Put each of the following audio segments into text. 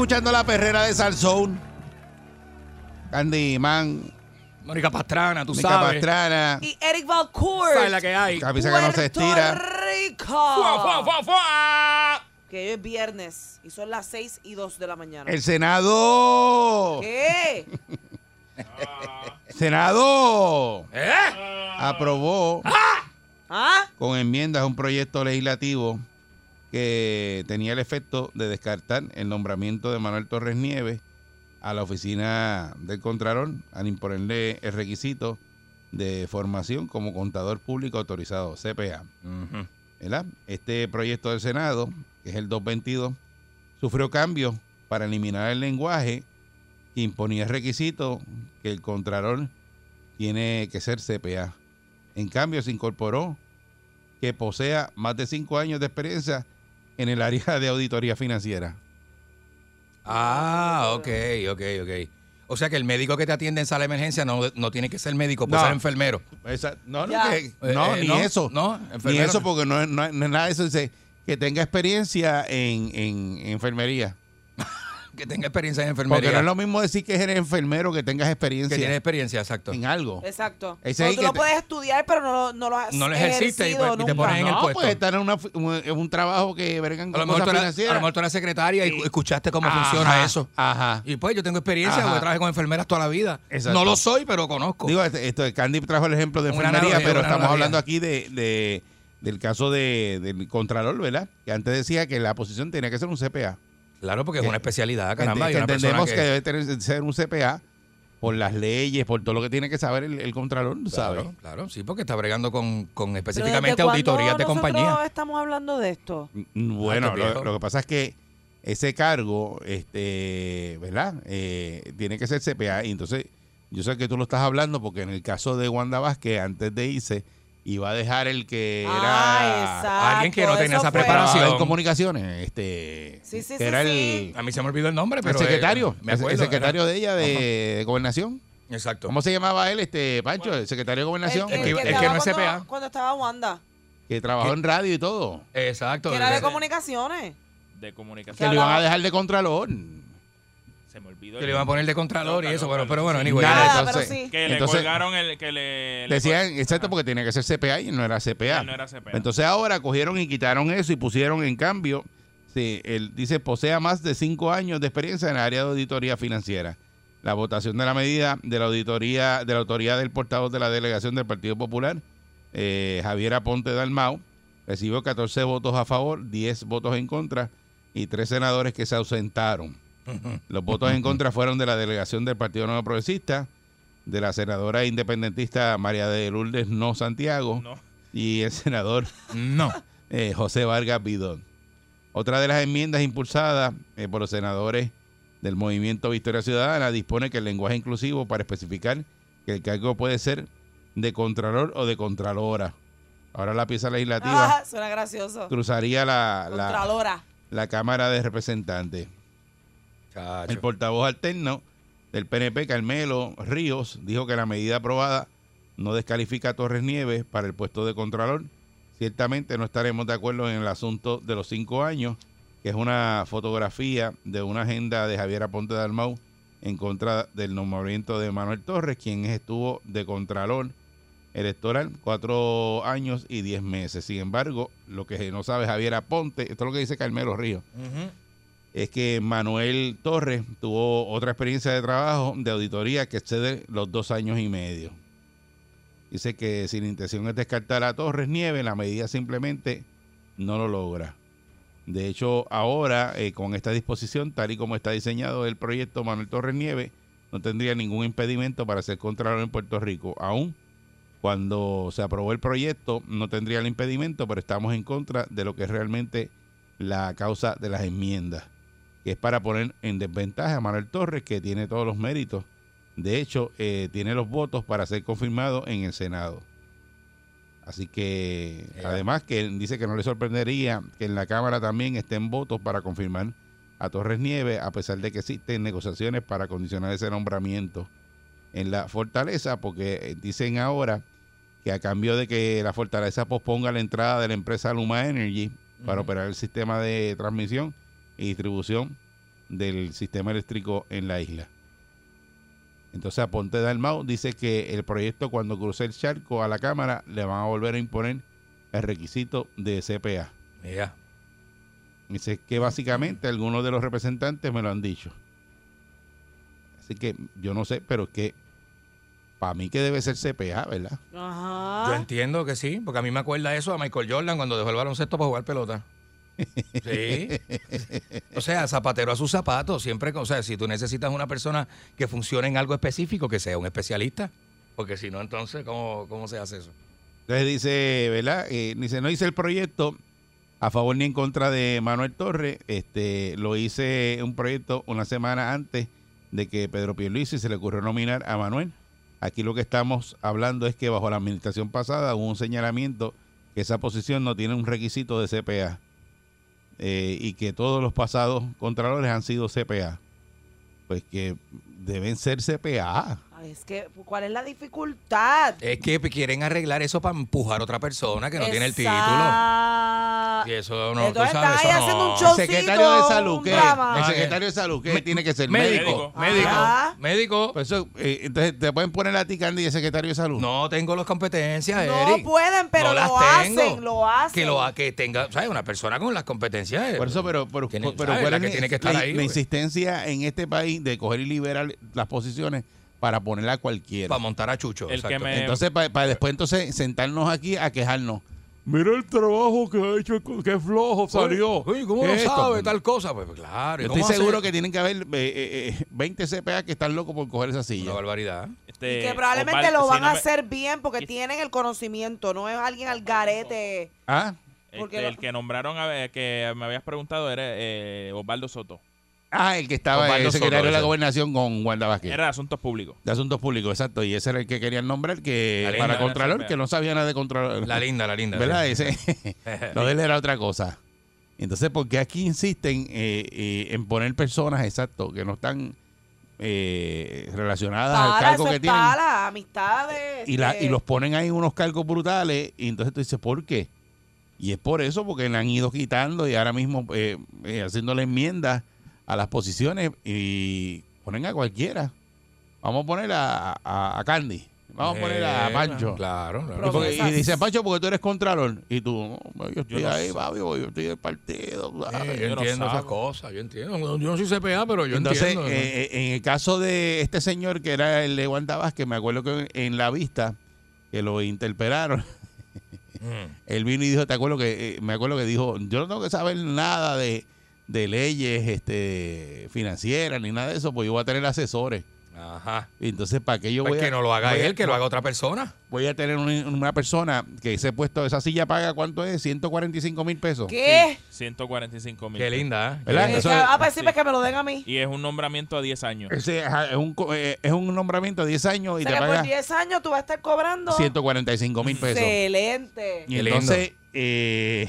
Escuchando la perrera de Salsoul. Candyman, Mónica Pastrana, tú Mica sabes. Pastrana, Y Eric Valcourt. ¿Sabes la que hay? camisa que no se estira. Rico. ¡Fua, fua, fua, fua! Que hoy es viernes y son las 6 y 2 de la mañana. El Senado. ¿Qué? Senado ¿Eh? aprobó ¿Ah? con enmiendas un proyecto legislativo que tenía el efecto de descartar el nombramiento de Manuel Torres Nieves a la oficina del Contralor al imponerle el requisito de formación como contador público autorizado, CPA. ¿verdad? Este proyecto del Senado, que es el 222, sufrió cambios para eliminar el lenguaje que imponía el requisito que el Contralor tiene que ser CPA. En cambio, se incorporó que posea más de cinco años de experiencia en el área de auditoría financiera. Ah, ok, ok, ok. O sea que el médico que te atiende en sala de emergencia no, no tiene que ser médico, puede No. ser enfermero. Esa- no, no, que- Eh, no, eh, ni no, eso. no, ni eso, porque no, es- no es no es nada de eso. Dice que tenga experiencia en, en enfermería. Que tenga experiencia en Porque enfermería. no es lo mismo decir que eres enfermero que tengas que experiencia tiene experiencia, exacto. en algo. Exacto. Ese No, tú que lo te- puedes estudiar, pero no, lo- no lo has No lo ejerciste y, pues, y te pones en el no, puesto. pues estar en, una, un, en un trabajo que vergan A con lo, mejor cosas tú eras, a lo mejor tú eras secretaria y escuchaste cómo Ajá, funciona eso. Ajá. Y pues yo tengo experiencia, Ajá. porque trabajé con enfermeras toda la vida. Exacto. No lo soy, pero conozco. Digo, este- esto, Candy trajo el ejemplo de Una enfermería, analogía, pero estamos analogía. hablando aquí de, de- del caso de, del Contralor, ¿verdad? Que antes decía que la posición tenía que ser un CPA. Claro, porque es una especialidad, caramba. y una entendemos que- que, debe tener, ser un CPA por las leyes, por todo lo que tiene que saber el, el Contralor, ¿sabes? Claro, claro, sí, porque está bregando con, con específicamente ¿desde cuándo auditorías de compañía. estamos hablando de esto? Mm, Bueno, Ah, lo que pasa es que ese cargo, este, ¿verdad? Eh, tiene que ser CPA. Y entonces, yo sé que tú lo estás hablando porque en el caso de Wanda Vázquez, antes de irse, iba a dejar el que Ah, era exacto, alguien que no tenía esa preparación. en comunicaciones, este, Sí, sí, que sí, era sí. el, A mí se me olvidó el nombre, el pero. eh, secretario, me el- acuerdo, el secretario era- de ella de, de gobernación. Exacto. ¿Cómo se llamaba él, este Pancho? El secretario de gobernación, El, El que- el el que no es cuando- CPA. Cuando estaba Wanda. que trabajó en radio y todo. Exacto. Que era de el- comunicaciones. de comunicación. Que lo iban a dejar de contralor. Se me olvidó. que le iban a poner de contralor y eso, pero, pero bueno, anyway. Nada, entonces- pero sí. Que le Entonces- colgaron el. Que le, le Decían, col- exacto, porque tenía que ser CPA y no era CPA. No era CPA. Entonces ahora cogieron y quitaron eso y pusieron en cambio, sí, él dice, posea más de cinco años de experiencia en el área de auditoría financiera. La votación de la medida de la auditoría, de la autoridad del portavoz de la delegación del Partido Popular, eh, Javier Aponte Dalmau, recibió 14 votos a favor, 10 votos en contra y tres senadores que se ausentaron. Los votos en contra fueron de la delegación del Partido Nuevo Progresista, de la senadora independentista María de Lourdes No Santiago No. y el senador No. eh, José Vargas Bidón. Otra de las enmiendas impulsadas eh, por los senadores del Movimiento Victoria Ciudadana dispone que el lenguaje inclusivo para especificar que el cargo puede ser de contralor o de contralora. Ahora la pieza legislativa Ah, suena gracioso. cruzaría la, la Cámara de Representantes. Chacho. El portavoz alterno del PNP, Carmelo Ríos, dijo que la medida aprobada no descalifica a Torres Nieves para el puesto de Contralor. Ciertamente no estaremos de acuerdo en el asunto de los cinco años, que es una fotografía de una agenda de Javier Aponte Dalmau en contra del nombramiento de Manuel Torres, quien estuvo de Contralor electoral cuatro años y diez meses. Sin embargo, lo que no sabe Javier Aponte, esto es lo que dice Carmelo Ríos. Es que Manuel Torres tuvo otra experiencia de trabajo de auditoría que excede los dos años y medio. Dice que si la intención es descartar a Torres Nieve, la medida simplemente no lo logra. De hecho, ahora, eh, con esta disposición, tal y como está diseñado el proyecto Manuel Torres Nieve, no tendría ningún impedimento para ser contralor en Puerto Rico. Aún cuando se aprobó el proyecto, no tendría el impedimento, pero estamos en contra de lo que es realmente la causa de las enmiendas, que es para poner en desventaja a Manuel Torres, que tiene todos los méritos. De hecho, eh, tiene los votos para ser confirmado en el Senado. Así que, además, que él dice que no le sorprendería que en la Cámara también estén votos para confirmar a Torres Nieves, a pesar de que existen negociaciones para condicionar ese nombramiento en la fortaleza, porque eh, dicen ahora que a cambio de que la fortaleza posponga la entrada de la empresa Luma Energy para operar el sistema de transmisión y distribución del sistema eléctrico en la isla. Entonces Aponte Dalmau dice que el proyecto cuando cruce el charco a la Cámara le van a volver a imponer el requisito de CPA. Mira, Dice que básicamente algunos de los representantes me lo han dicho. Así que yo no sé, pero que para mí que debe ser CPA, ¿verdad? Ajá. yo entiendo que sí, porque a mí me acuerda eso a Michael Jordan cuando dejó el baloncesto para jugar pelota. Sí. O sea, zapatero a sus zapatos, siempre, o sea, si tú necesitas una persona que funcione en algo específico, que sea un especialista, porque si no, entonces, ¿cómo, cómo se hace eso? Entonces dice, ¿verdad? Eh, dice, no hice el proyecto a favor ni en contra de Manuel Torres. Este, lo hice un proyecto una semana antes de que Pedro Pierluisi se le ocurrió nominar a Manuel. Aquí lo que estamos hablando es que bajo la administración pasada hubo un señalamiento que esa posición no tiene un requisito de CPA eh, y que todos los pasados contralores han sido CPA. Pues que deben ser CPA. Es que, ¿cuál es la dificultad? Es que quieren arreglar eso para empujar a otra persona que no tiene el título. Y eso no, tú Entonces sabes, eso haciendo no. un showcito, secretario de salud, un ¿qué? drama. El secretario de salud, ¿qué? Tiene que ser Médico, médico. médico. Pues eso, eh, entonces, ¿te pueden poner a ti, Candy, de secretario de salud? No tengo las competencias, No Eric. pueden, pero No las lo tengo. hacen, lo hacen. Que lo ha- que tenga, ¿sabes? Una persona con las competencias. eh, Por eso, pero, pero, Tiene- pero. ¿cuál La es que la- tiene que estar la, ahí, la güey. insistencia en este país de coger y liberar las posiciones para ponerla a cualquiera? Para montar a Chucho. El que me- Entonces, para, después entonces sentarnos aquí a quejarnos. Mira el trabajo que ha hecho, qué flojo salió. ¿cómo ¿Qué lo esto? sabe tal cosa? Pues claro. ¿y Yo cómo estoy hace? seguro que tienen que haber eh, eh, eh, 20 CPA que están locos por coger esa Una silla. barbaridad. Este, Y que probablemente Osvaldo, lo si van no a me- hacer bien porque tienen el conocimiento, no es alguien al garete. ¿Ah? porque este, lo- el que nombraron, a ver, que me habías preguntado era eh, Osvaldo Soto. Ah, el que estaba Osvaldo el secretario Soto, de la ese. gobernación con Wanda Vázquez. Era de Asuntos Públicos. De asuntos públicos, exacto. Y ese era el que querían nombrar, que La linda, para la Contralor, que no sabía nada de Contralor. La linda, la linda. ¿Verdad? Ese, lo de él era otra cosa. Entonces, ¿por qué aquí insisten eh, eh, en poner personas, exacto, que no están eh, relacionadas al Para, cargo eso que es tienen? para, amistades. Y, la, y los ponen ahí en unos cargos brutales. Y entonces tú dices, ¿por qué? Y es por eso, porque le han ido quitando y ahora mismo eh, eh, haciéndole enmiendas a las posiciones y ponen a cualquiera. Vamos a poner a, a- a Candy. Vamos a poner a Pancho. Claro, Y, claro. porque- y dice Pancho porque tú eres contralor y tú no, yo estoy no ahí sé. papi, yo estoy del partido Eh, yo yo no entiendo esas cosas, yo entiendo. Yo no soy CPA, pero yo entonces entiendo. ¿no? eh, eh, en el caso de este señor que era el de Wanda Vázquez me acuerdo que en la vista que lo interpelaron Mm. él vino y dijo te acuerdo que eh, me acuerdo que dijo yo no tengo que saber nada de, de leyes este financieras ni nada de eso pues yo voy a tener asesores Ajá. y entonces para qué yo Pues voy a que no lo haga a- él, que lo haga otra persona. voy a tener una, una persona que se ha puesto esa silla paga cuánto es 145 mil pesos ¿Qué? 145 mil. Qué linda, ¿eh? ¿Verdad? Eso ah, pues sí, sí. pues que me lo den a mí. Y es un nombramiento a 10 años. Ese, es, un, eh, es un nombramiento de 10 años y o sea te que por paga 10 años tú vas a estar cobrando. 145 mil pesos. Excelente. Y entonces, eh,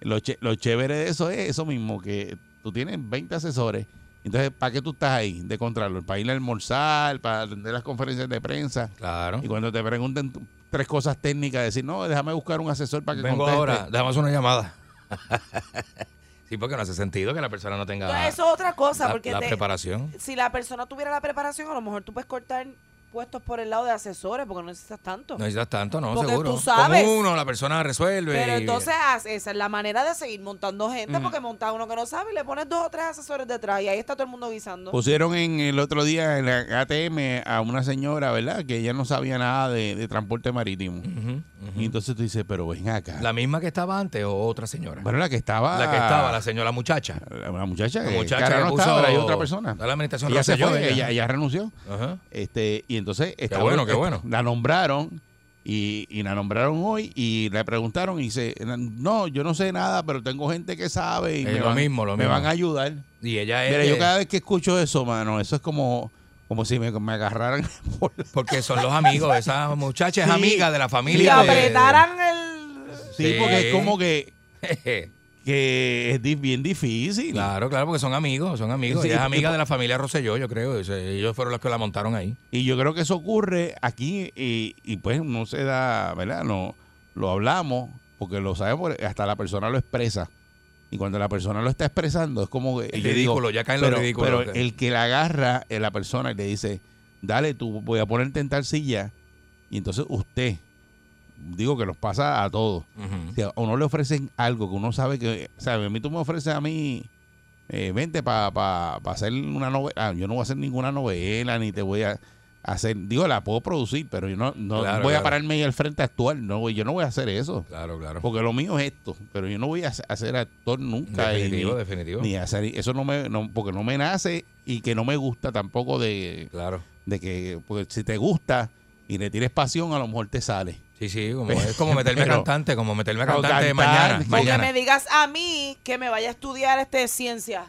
lo, ché- lo chévere de eso es eso mismo, que tú tienes 20 asesores. Entonces, ¿para qué tú estás ahí de Contralor? ¿Para ir a almorzar? ¿Para atender las conferencias de prensa? Claro. Y cuando te pregunten tres cosas técnicas, decir, no, déjame buscar un asesor para que Vengo conteste. ahora, dejamos una llamada. sí, porque no hace sentido que la persona no tenga Entonces, eso es otra cosa, la, porque la te- preparación. si la persona tuviera la preparación, a lo mejor tú puedes cortar puestos por el lado de asesores porque no necesitas tanto. No necesitas tanto, no, Porque seguro. tú sabes. Con uno, la persona resuelve. Pero y- entonces esa es la manera de seguir montando gente Mm. porque montas uno que no sabe y le pones dos o tres asesores detrás y ahí está todo el mundo guisando. Pusieron en el otro día en la ATM a una señora, ¿verdad? Que ella no sabía nada de, de transporte marítimo. Y entonces tú dices, pero ven acá. ¿La misma que estaba antes o otra señora? bueno, la que estaba. la que estaba, la señora muchacha. la- la muchacha, La muchacha que no puso está, ahora hay otra persona. la administración ella se fue, ella. ella, ella renunció. Ajá. Este, y entonces estaba- bueno, qué bueno. la nombraron y, y la nombraron hoy y le preguntaron y dice, no, yo no sé nada, pero tengo gente que sabe y me, lo van, mismo, lo me mismo. van a ayudar. Y ella es. Mira, yo cada vez que escucho eso, mano, eso es como, como si me, me agarraran por la- Porque son los amigos. Esa muchacha es Sí. amiga de la y familia. de- apretaran el... Sí, Sí. porque es como que, que es bien difícil. Claro, claro, porque son amigos, son amigos. Sí, ella es y- amiga de la familia Rosselló, yo creo. Ellos fueron los que la montaron ahí. Y yo creo que eso ocurre aquí y, y pues no se da, ¿verdad? No, lo hablamos porque lo sabemos, hasta la persona lo expresa. Y cuando la persona lo está expresando es como yo ridículo, ya cae en lo pero, ridículo. Pero el que la agarra es la persona y le dice, dale, tú voy a ponerte en tal silla. Y entonces usted, digo que nos pasa a todos. A uno le ofrecen algo que uno sabe que, ¿sabes? A mí tú me ofreces a mí, eh, vente para pa, pa hacer una novela. Ah, yo no voy a hacer ninguna novela, ni te voy a hacer, digo, la puedo producir, pero yo no, no Claro, voy claro. a pararme ahí al frente a actuar. No, yo no voy a hacer eso. Claro, claro. Porque lo mío es esto, pero yo no voy a ser- actor nunca. Definitivo, ni, definitivo. ni hacer, eso no me, no, porque no me nace y que no me gusta tampoco de, Claro. de que, porque si te gusta y le tienes pasión, a lo mejor te sale. Sí, sí, como, es como meterme a Pero- cantante, como meterme cantante cantar, mañana. porque mañana. me digas a mí que me vaya a estudiar este ciencia.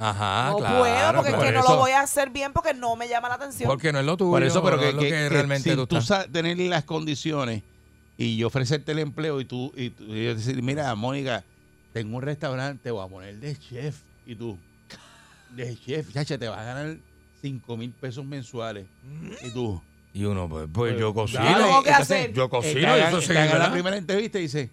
Ajá, no claro. puedo porque claro. es que no Por eso- lo voy a hacer bien porque no me llama la atención. Porque no es lo tuyo. Por eso, pero no que, es lo que- que que realmente si tú tú sabes tener las condiciones y yo ofrecerte el empleo y tú, y tú y yo decir, mira, Mónica, tengo un restaurante, te voy a poner de chef. Y tú, de chef, chacha, te vas a ganar 5 mil pesos mensuales. Y tú, Y uno, pues, pues yo cocino. dale. que hacer? Yo cocino, hagan- eso te sí, hagan la primera entrevista y dice,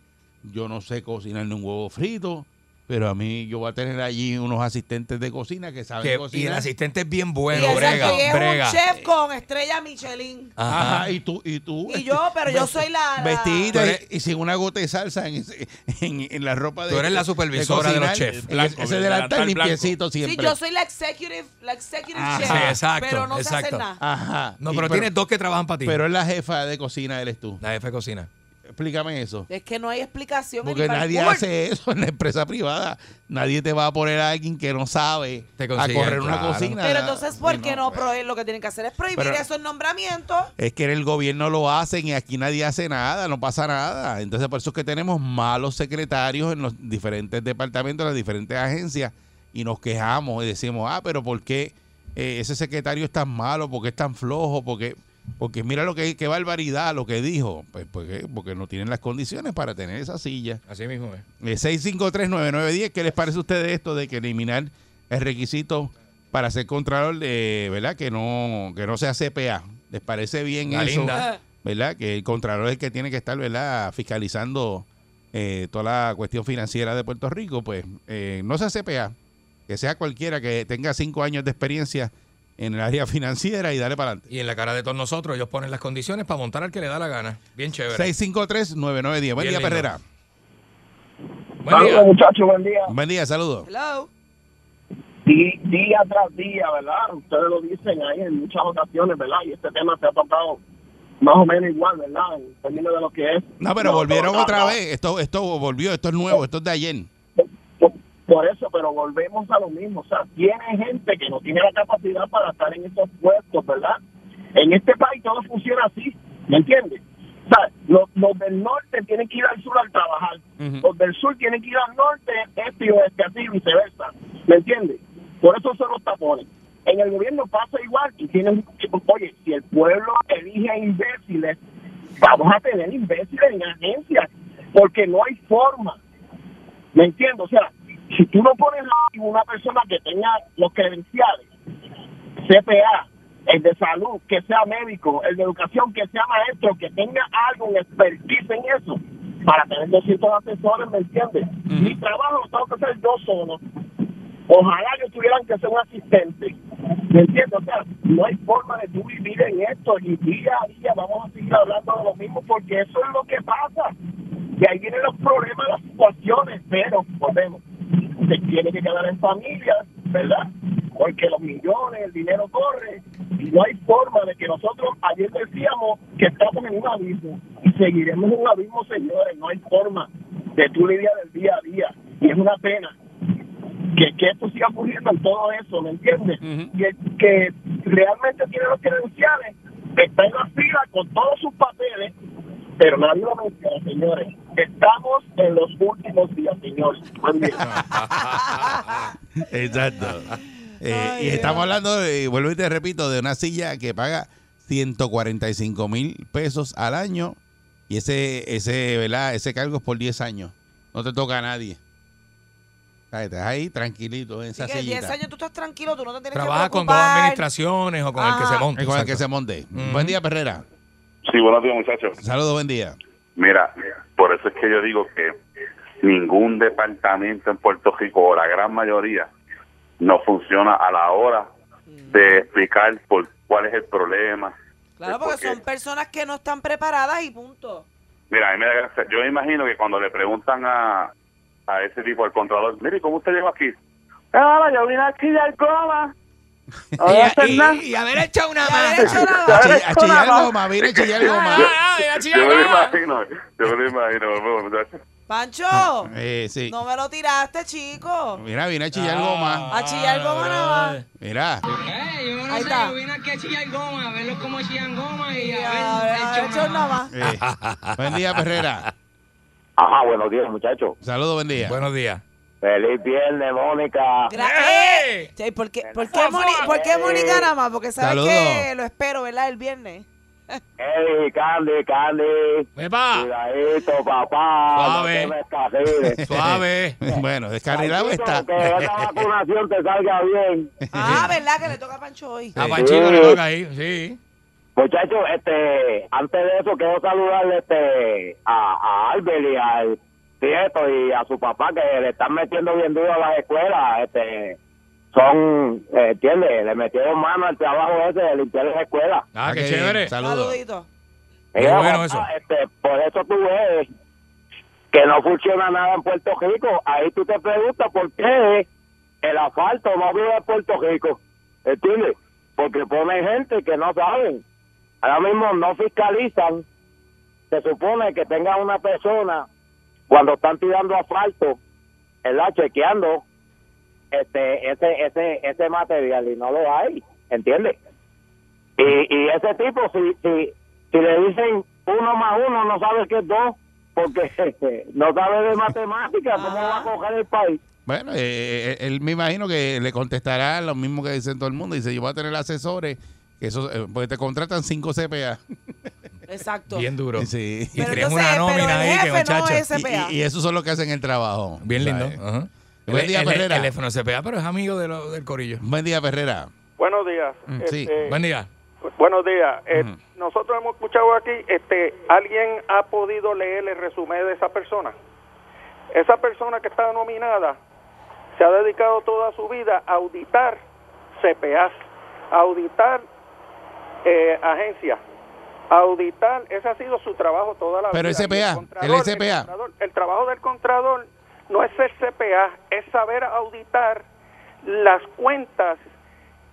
yo no sé cocinar ni un huevo frito, pero a mí yo voy a tener allí unos asistentes de cocina que saben Que- y el cocinar. asistente es bien y bueno, ese brega, es brega. un chef con estrella Michelin. Ajá. Ajá, y tú, y tú. Y yo, pero yo soy la... la- Vestidita Tú y- y, sin una gota de salsa en, ese- en, en la ropa de Tú eres la supervisora de los cocinar. chefs. Blanco, ese el delantal limpiecito Sí, siempre. yo soy la executive, la executive Ajá. chef. Sí, exacto, Pero no sé exacto. hacer nada. Ajá. No, Y- pero, tienes dos que trabajan para ti. Pero es la jefa de cocina, eres tú. la jefe de cocina. Explícame eso. Es que no hay explicación. Porque nadie parkour. hace eso en la empresa privada. Nadie te va a poner a alguien que no sabe Te a correr una claro. cocina. Pero entonces, ¿por qué no, prohí- Lo que tienen que hacer es prohibir Pero- esos nombramientos. Es que en el gobierno lo hacen y aquí nadie hace nada, no pasa nada. Entonces por eso es que tenemos malos secretarios en los diferentes departamentos, en las diferentes agencias y nos quejamos y decimos, ah, pero ¿por qué eh, ese secretario es tan malo? ¿Por qué es tan flojo? Porque, porque mira lo que qué barbaridad lo que dijo. Pues porque, porque no tienen las condiciones para tener esa silla. Así mismo es. Eh, 6539910, ¿qué les parece a ustedes esto de que eliminar el requisito para ser contralor de, ¿verdad? Que no, que no sea CPA. ¿Les parece bien La eso? linda. ¿Verdad? Que el contralor es el que tiene que estar, ¿verdad? Fiscalizando eh, toda la cuestión financiera de Puerto Rico, pues eh, no sea CPA, que sea cualquiera que tenga cinco años de experiencia en el área financiera y dale para adelante. Y en la cara de todos nosotros, ellos ponen las condiciones para montar al que le da la gana. Bien chévere. 653-9910. Buen Bien día, lindo. Perrera. Buen día. Saludos, muchachos, buen día. Buen día, saludos. Hello. Día tras día, ¿verdad? Ustedes lo dicen ahí en muchas ocasiones, ¿verdad? Y este tema se ha tocado más o menos igual, ¿verdad? En términos de lo que es. No, pero No, volvieron no, otra no. vez. Esto, esto volvió, esto es nuevo, esto es de ayer. Por, eso, pero volvemos a lo mismo. O sea, tiene gente que no tiene la capacidad para estar en esos puestos, ¿verdad? En este país todo funciona así, ¿me entiendes? O sea, los, los del norte tienen que ir al sur al trabajar. Los del sur tienen que ir al norte, este y oeste, así y viceversa. ¿Me entiendes? Por eso son los tapones. En el gobierno pasa igual y tienen, oye, si el pueblo elige imbéciles, vamos a tener imbéciles en agencias, porque no hay forma. ¿Me entiendes? O sea, si tú no pones a una persona que tenga los credenciales, CPA, el de salud, que sea médico, el de educación, que sea maestro, que tenga algo en expertise en eso, para tener 200 asesores, ¿me entiendes? Mi trabajo lo tengo que hacer yo solo. Ojalá yo tuvieran que ser un asistente. ¿Me entiendes? O sea, no hay forma de tú vivir en esto y día a día vamos a seguir hablando de lo mismo porque eso es lo que pasa. Y ahí vienen los problemas, las situaciones, pero volvemos. Se tiene que quedar en familia, ¿verdad? Porque los millones, el dinero corre y no hay forma de que nosotros ayer decíamos que estamos en un abismo y seguiremos en un abismo, señores. No hay forma de tú lidiar el día a día y es una pena que, que esto siga ocurriendo en todo eso, ¿me entiendes? Y el que realmente tiene los credenciales está en la fila con todos sus papeles, pero nadie lo menciona, señores. Estamos en los últimos días, señores. Buen día. Exacto. Eh, Ay, y estamos hablando, de, vuelvo y te repito, de una silla que paga 145 mil pesos al año y ese, ese, ¿verdad? ese cargo es por 10 años. No te toca a nadie. Estás ahí tranquilito en esa que 10 sillita. años tú estás tranquilo, tú no te tienes Trabaja que con dos preocupar. administraciones o con el que se monte. Con el que se monte. Buen día, Perrera. Sí, buenos días, muchachos. Saludos, buen día. Mira, por eso es que yo digo que ningún departamento en Puerto Rico, o la gran mayoría, no funciona a la hora de explicar por cuál es el problema. Claro, porque Porque- son personas que no están preparadas y punto. Mira, a mí me da gracia. yo me imagino que cuando le preguntan a, a ese tipo, al contralor, mire, ¿cómo usted llegó aquí? Ah, yo vine aquí de Alcoba. No. Y, y haber hecho una más. A, chi- a chillar goma, viene a chillar goma. Yo me lo imagino, yo me lo imagino, bueno, muchachos. Pancho, Eh, sí. no me lo tiraste, chico. Mira, viene a chillar goma. A chillar goma nada más. Mira. Ahí está. vine aquí a chillar goma, a verlos cómo chillan goma y a a- ver, a- a- hecho nada más. Eh, buen día, Perrera. Ajá, buenos días, muchachos. Saludos, buen día. Buenos días. Feliz viernes, Mónica. Gra- ¡Eh! eh, sí, ¿Por qué, por qué, Moni- por qué Mónica nada más? Porque sabes Saludos. que lo espero, ¿verdad? El viernes. Hey, Candy, Candy. ¡Epa! Cuidadito, papá. Suave. No te me. Suave. Bueno, descarrilado está. Que esa vacunación te salga bien. Ah, ¿verdad? Que le toca a Pancho hoy. A Panchito le toca ahí, sí. Muchachos, este, antes de eso quiero saludarle este, a, a Albert y al Prieto y a su papá que le están metiendo bien duro a las escuelas. Este, son, eh, ¿entiendes? Le metieron mano al trabajo ese de limpiar las escuelas. Ah, qué chévere. Saludos. Saludito. Qué Mira, bueno papá, eso. Este, por eso tú ves que no funciona nada en Puerto Rico. Ahí tú te preguntas por qué el asfalto no vive en Puerto Rico. ¿Entiendes? Porque ponen gente que no saben. Ahora mismo no fiscalizan. Se supone que tengan una persona cuando están tirando asfalto, ¿verdad? Chequeando este ese ese ese material y no lo hay, ¿entiendes? Y, y ese tipo, si, si, si le dicen uno más uno, no sabe que es dos, porque no sabe de matemáticas, ¿cómo va a coger el país? Bueno, eh, eh, él me imagino que le contestará lo mismo que dicen todo el mundo. Dice, yo voy a tener asesores, que eso, eh, porque te contratan 5 CPA. Exacto. Bien duro. Sí. Y entonces, una nómina ahí que jefe no. Y, y esos son los que hacen el trabajo. Bien lindo. Ajá. Buen día, el, el, Perrera. el teléfono se pega, pero es amigo de lo- del corillo. Buen día, Perrera. Buenos días. Mm, sí. Este, Buen día. Buenos días. Eh. Nosotros hemos escuchado aquí, este, ¿alguien ha podido leer el resumen de esa persona? Esa persona que está nominada se ha dedicado toda su vida a auditar CPAs, a auditar eh, agencias, auditar, ese ha sido su trabajo toda la Pero vida. Y el contralor- SPA. contralor- el trabajo del contrador no es ser CPA, es saber auditar las cuentas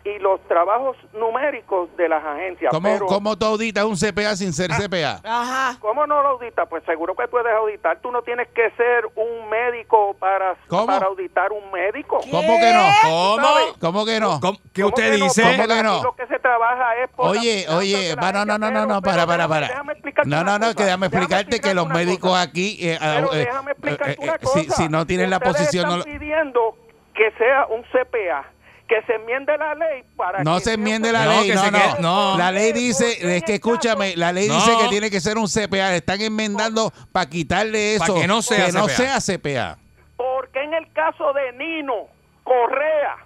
y los trabajos numéricos de las agencias. ¿Cómo, Pero, ¿Cómo tú auditas un CPA sin ser CPA? Ajá. ¿Cómo no lo auditas? Pues seguro que puedes auditar. Tú no tienes que ser un médico para, ¿Cómo? para auditar un médico. ¿Cómo que no? ¿Cómo? ¿Cómo que no? ¿Cómo- ¿Qué ¿Cómo usted que no? dice? ¿Cómo Porque que no? Lo que se trabaja es por Oye, oye, no, no, no, no, no, para, para, déjame- para. déjame explicarte No, no, no, cosa. que déjame Déjame explicarte que los médicos cosa. aquí, eh, Pero eh, déjame explicarte eh, una eh, si, cosa. si no tienen la posición, no, están pidiendo que sea un CPA, que se enmiende la ley para no que se enmiende la No, ley, que no, se no. quede- no. La ley dice, es que escúchame, la ley No. dice que tiene que ser un CPA, le están enmendando para quitarle Pa' eso, que no sea no CPA. sea CPA. Porque en el caso de Nino Correa,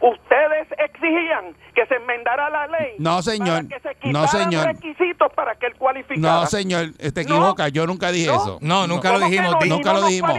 ustedes exigían que se enmendara la ley. No, señor. Para que se No, señor. requisitos para que él cualificara. No, señor, te equivoca. Yo nunca dije eso. No, nunca lo ¿Cómo que dijimos. no? Nunca lo dijimos.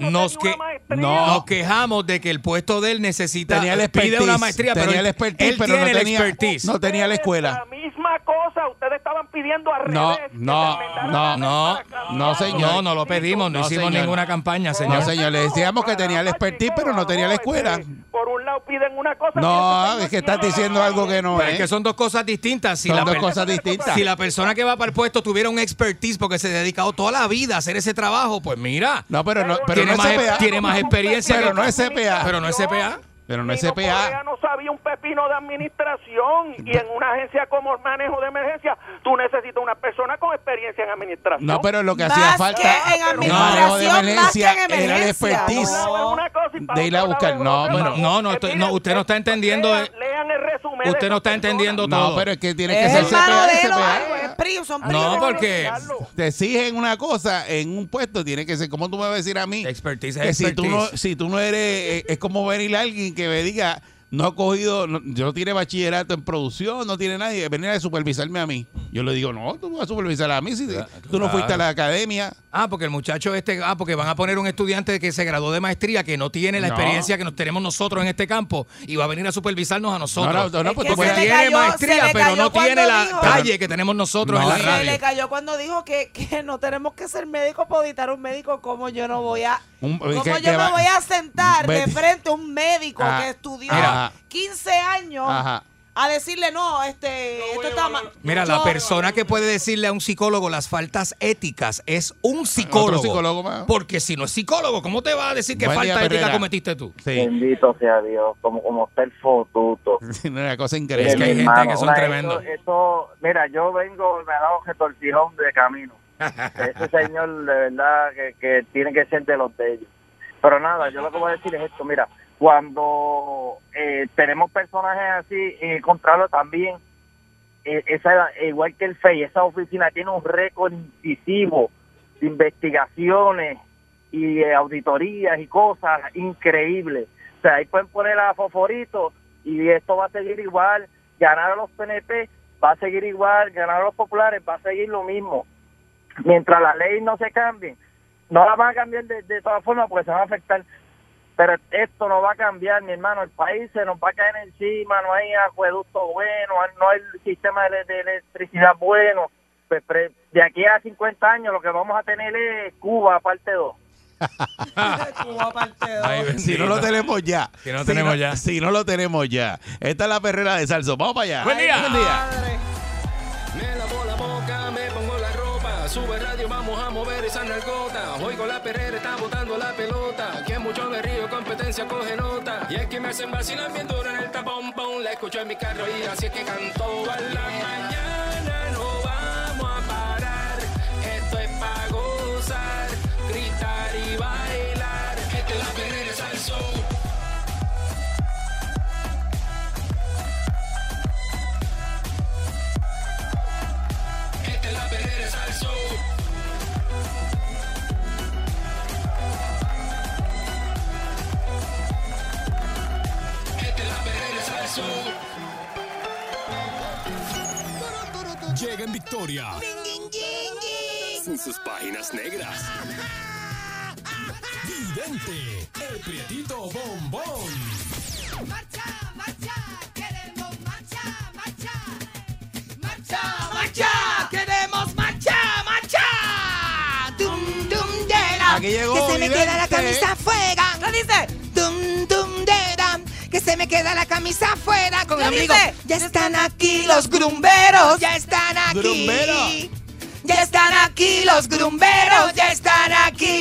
no Nos, que, una maestría. No. nos quejamos de que el puesto de él necesita Tenía el pide expertise. una maestría, pero tenía él, el expertise, él pero tiene no el tenía, expertise. no tenía la escuela. La misma cosa, ustedes estaban pidiendo al No, no, no, no, no, señor. No, no lo pedimos, no, No, hicimos señor. ninguna campaña, No, señor. señor, le decíamos que tenía el expertise, pero no tenía la escuela. Este, Por un lado piden una cosa. No, es que estás diciendo algo que no Pero es es. que son dos cosas distintas. Si Son la dos cosas distintas. Si la persona que va para el puesto tuviera un expertise porque se ha dedicado toda la vida a hacer ese trabajo, pues mira, No, pero no, pero tiene, no más, es CPA. tiene más experiencia. Pero que- no es CPA. Pero no es CPA. Pero no es CPA. No sabía un pepino de administración y en una agencia como manejo de emergencia tú necesitas una persona con experiencia en administración. No, pero lo que Más hacía que falta en manejo de emergencia que en era el expertise No. De ir a buscar. No, cosa. No, no, estoy- no, usted no está entendiendo Lean, el resumen. Usted no está persona. entendiendo No, todo. pero es que tiene que ser el CPA. CPA. algo, es pri- son No, porque te exigen una cosa en un puesto, tiene que ser, ¿cómo tú me vas a decir a mí? expertise Que si tú, no, si tú no eres, eh, es como venir a alguien que me diga, no ha cogido, no, yo no tiene bachillerato en producción, no tiene nadie, venir a supervisarme a mí. Yo le digo, no, tú no vas a supervisar a mí si tú no fuiste a la academia. Ah, porque el muchacho este, ah, porque van a poner un estudiante que se graduó de maestría que no tiene la No. experiencia que nos tenemos nosotros en este campo y va a venir a supervisarnos a nosotros. No, no, no, Es pues tú puedes- tiene cayó- maestría, pero no tiene la dijo- calle que tenemos nosotros No, en la Se radio. le cayó cuando dijo que, que no tenemos que ser médicos para auditar a un médico. ¿Cómo yo no voy a, Un- cómo que- yo que me va- voy a sentar de frente a un médico Ah, que estudió mira. 15 años Ajá. a decirle no, este, esto está mal? Mira, la persona que puede decirle a un psicólogo las faltas éticas es un psicólogo. psicólogo más. Porque si no es psicólogo, ¿cómo te va a decir qué Buen falta día, ética Perrera. cometiste tú? Sí, Bendito sea Dios, como, como el fotuto. una cosa Es increíble. que hay gente hermano, que son tremendos. Eso, eso- mira, yo vengo, me ha dado retorcijón de camino. Ese señor, de verdad, que, que tiene que ser de los de ellos. Pero nada, yo lo que voy a decir es esto, mira, cuando eh, tenemos personajes así, en contrario también, eh, esa, igual que el FEI, esa oficina tiene un récord incisivo de investigaciones y auditorías y cosas increíbles. O sea, ahí pueden poner a Foforito y esto va a seguir igual. Ganar a los PNP va a seguir igual, ganar a los populares va a seguir lo mismo. Mientras la ley no se cambie, no la van a cambiar de, de todas formas porque se van a afectar. Pero esto no va a cambiar, mi hermano. El país se nos va a caer encima, no hay acueducto bueno, no hay sistema de, de electricidad bueno. Pues, pre- de aquí a 50 años lo que vamos a tener es Cuba, parte 2. Cuba parte dos. Ay, Si no lo tenemos ya. Si no lo tenemos ya. Si no lo tenemos ya. Esta es la perrera de Salso. Vamos para allá. Buen día. Buen día. Madre. Sube radio, vamos a mover esa narcota. Oigo la perrera, está botando la pelota. Que mucho me río, competencia coge nota. Y es que me hacen vacilar bien duro en el tapón, pon. La escucho en mi carro y así es que canto a la mañana. No vamos a parar, esto es pa' gozar, gritar y bailar. Llega en victoria. Sin sus páginas negras. Vidente, el prietito bombón. Marcha, marcha, queremos marcha, marcha. ¡Marcha, marcha! ¡Queremos marcha, marcha! ¡Dum, dum, dera! Aquí llegó ¡Que se me queda la camisa afuera! ¿Qué dice? ¡Dum, dum, dera! ¡Que se me queda la camisa afuera! Con ¿Qué el dice? ¡Ya están aquí los grumberos! ¡Ya están aquí! Grumberos. ¡Ya están aquí los grumberos! ¡Ya están aquí!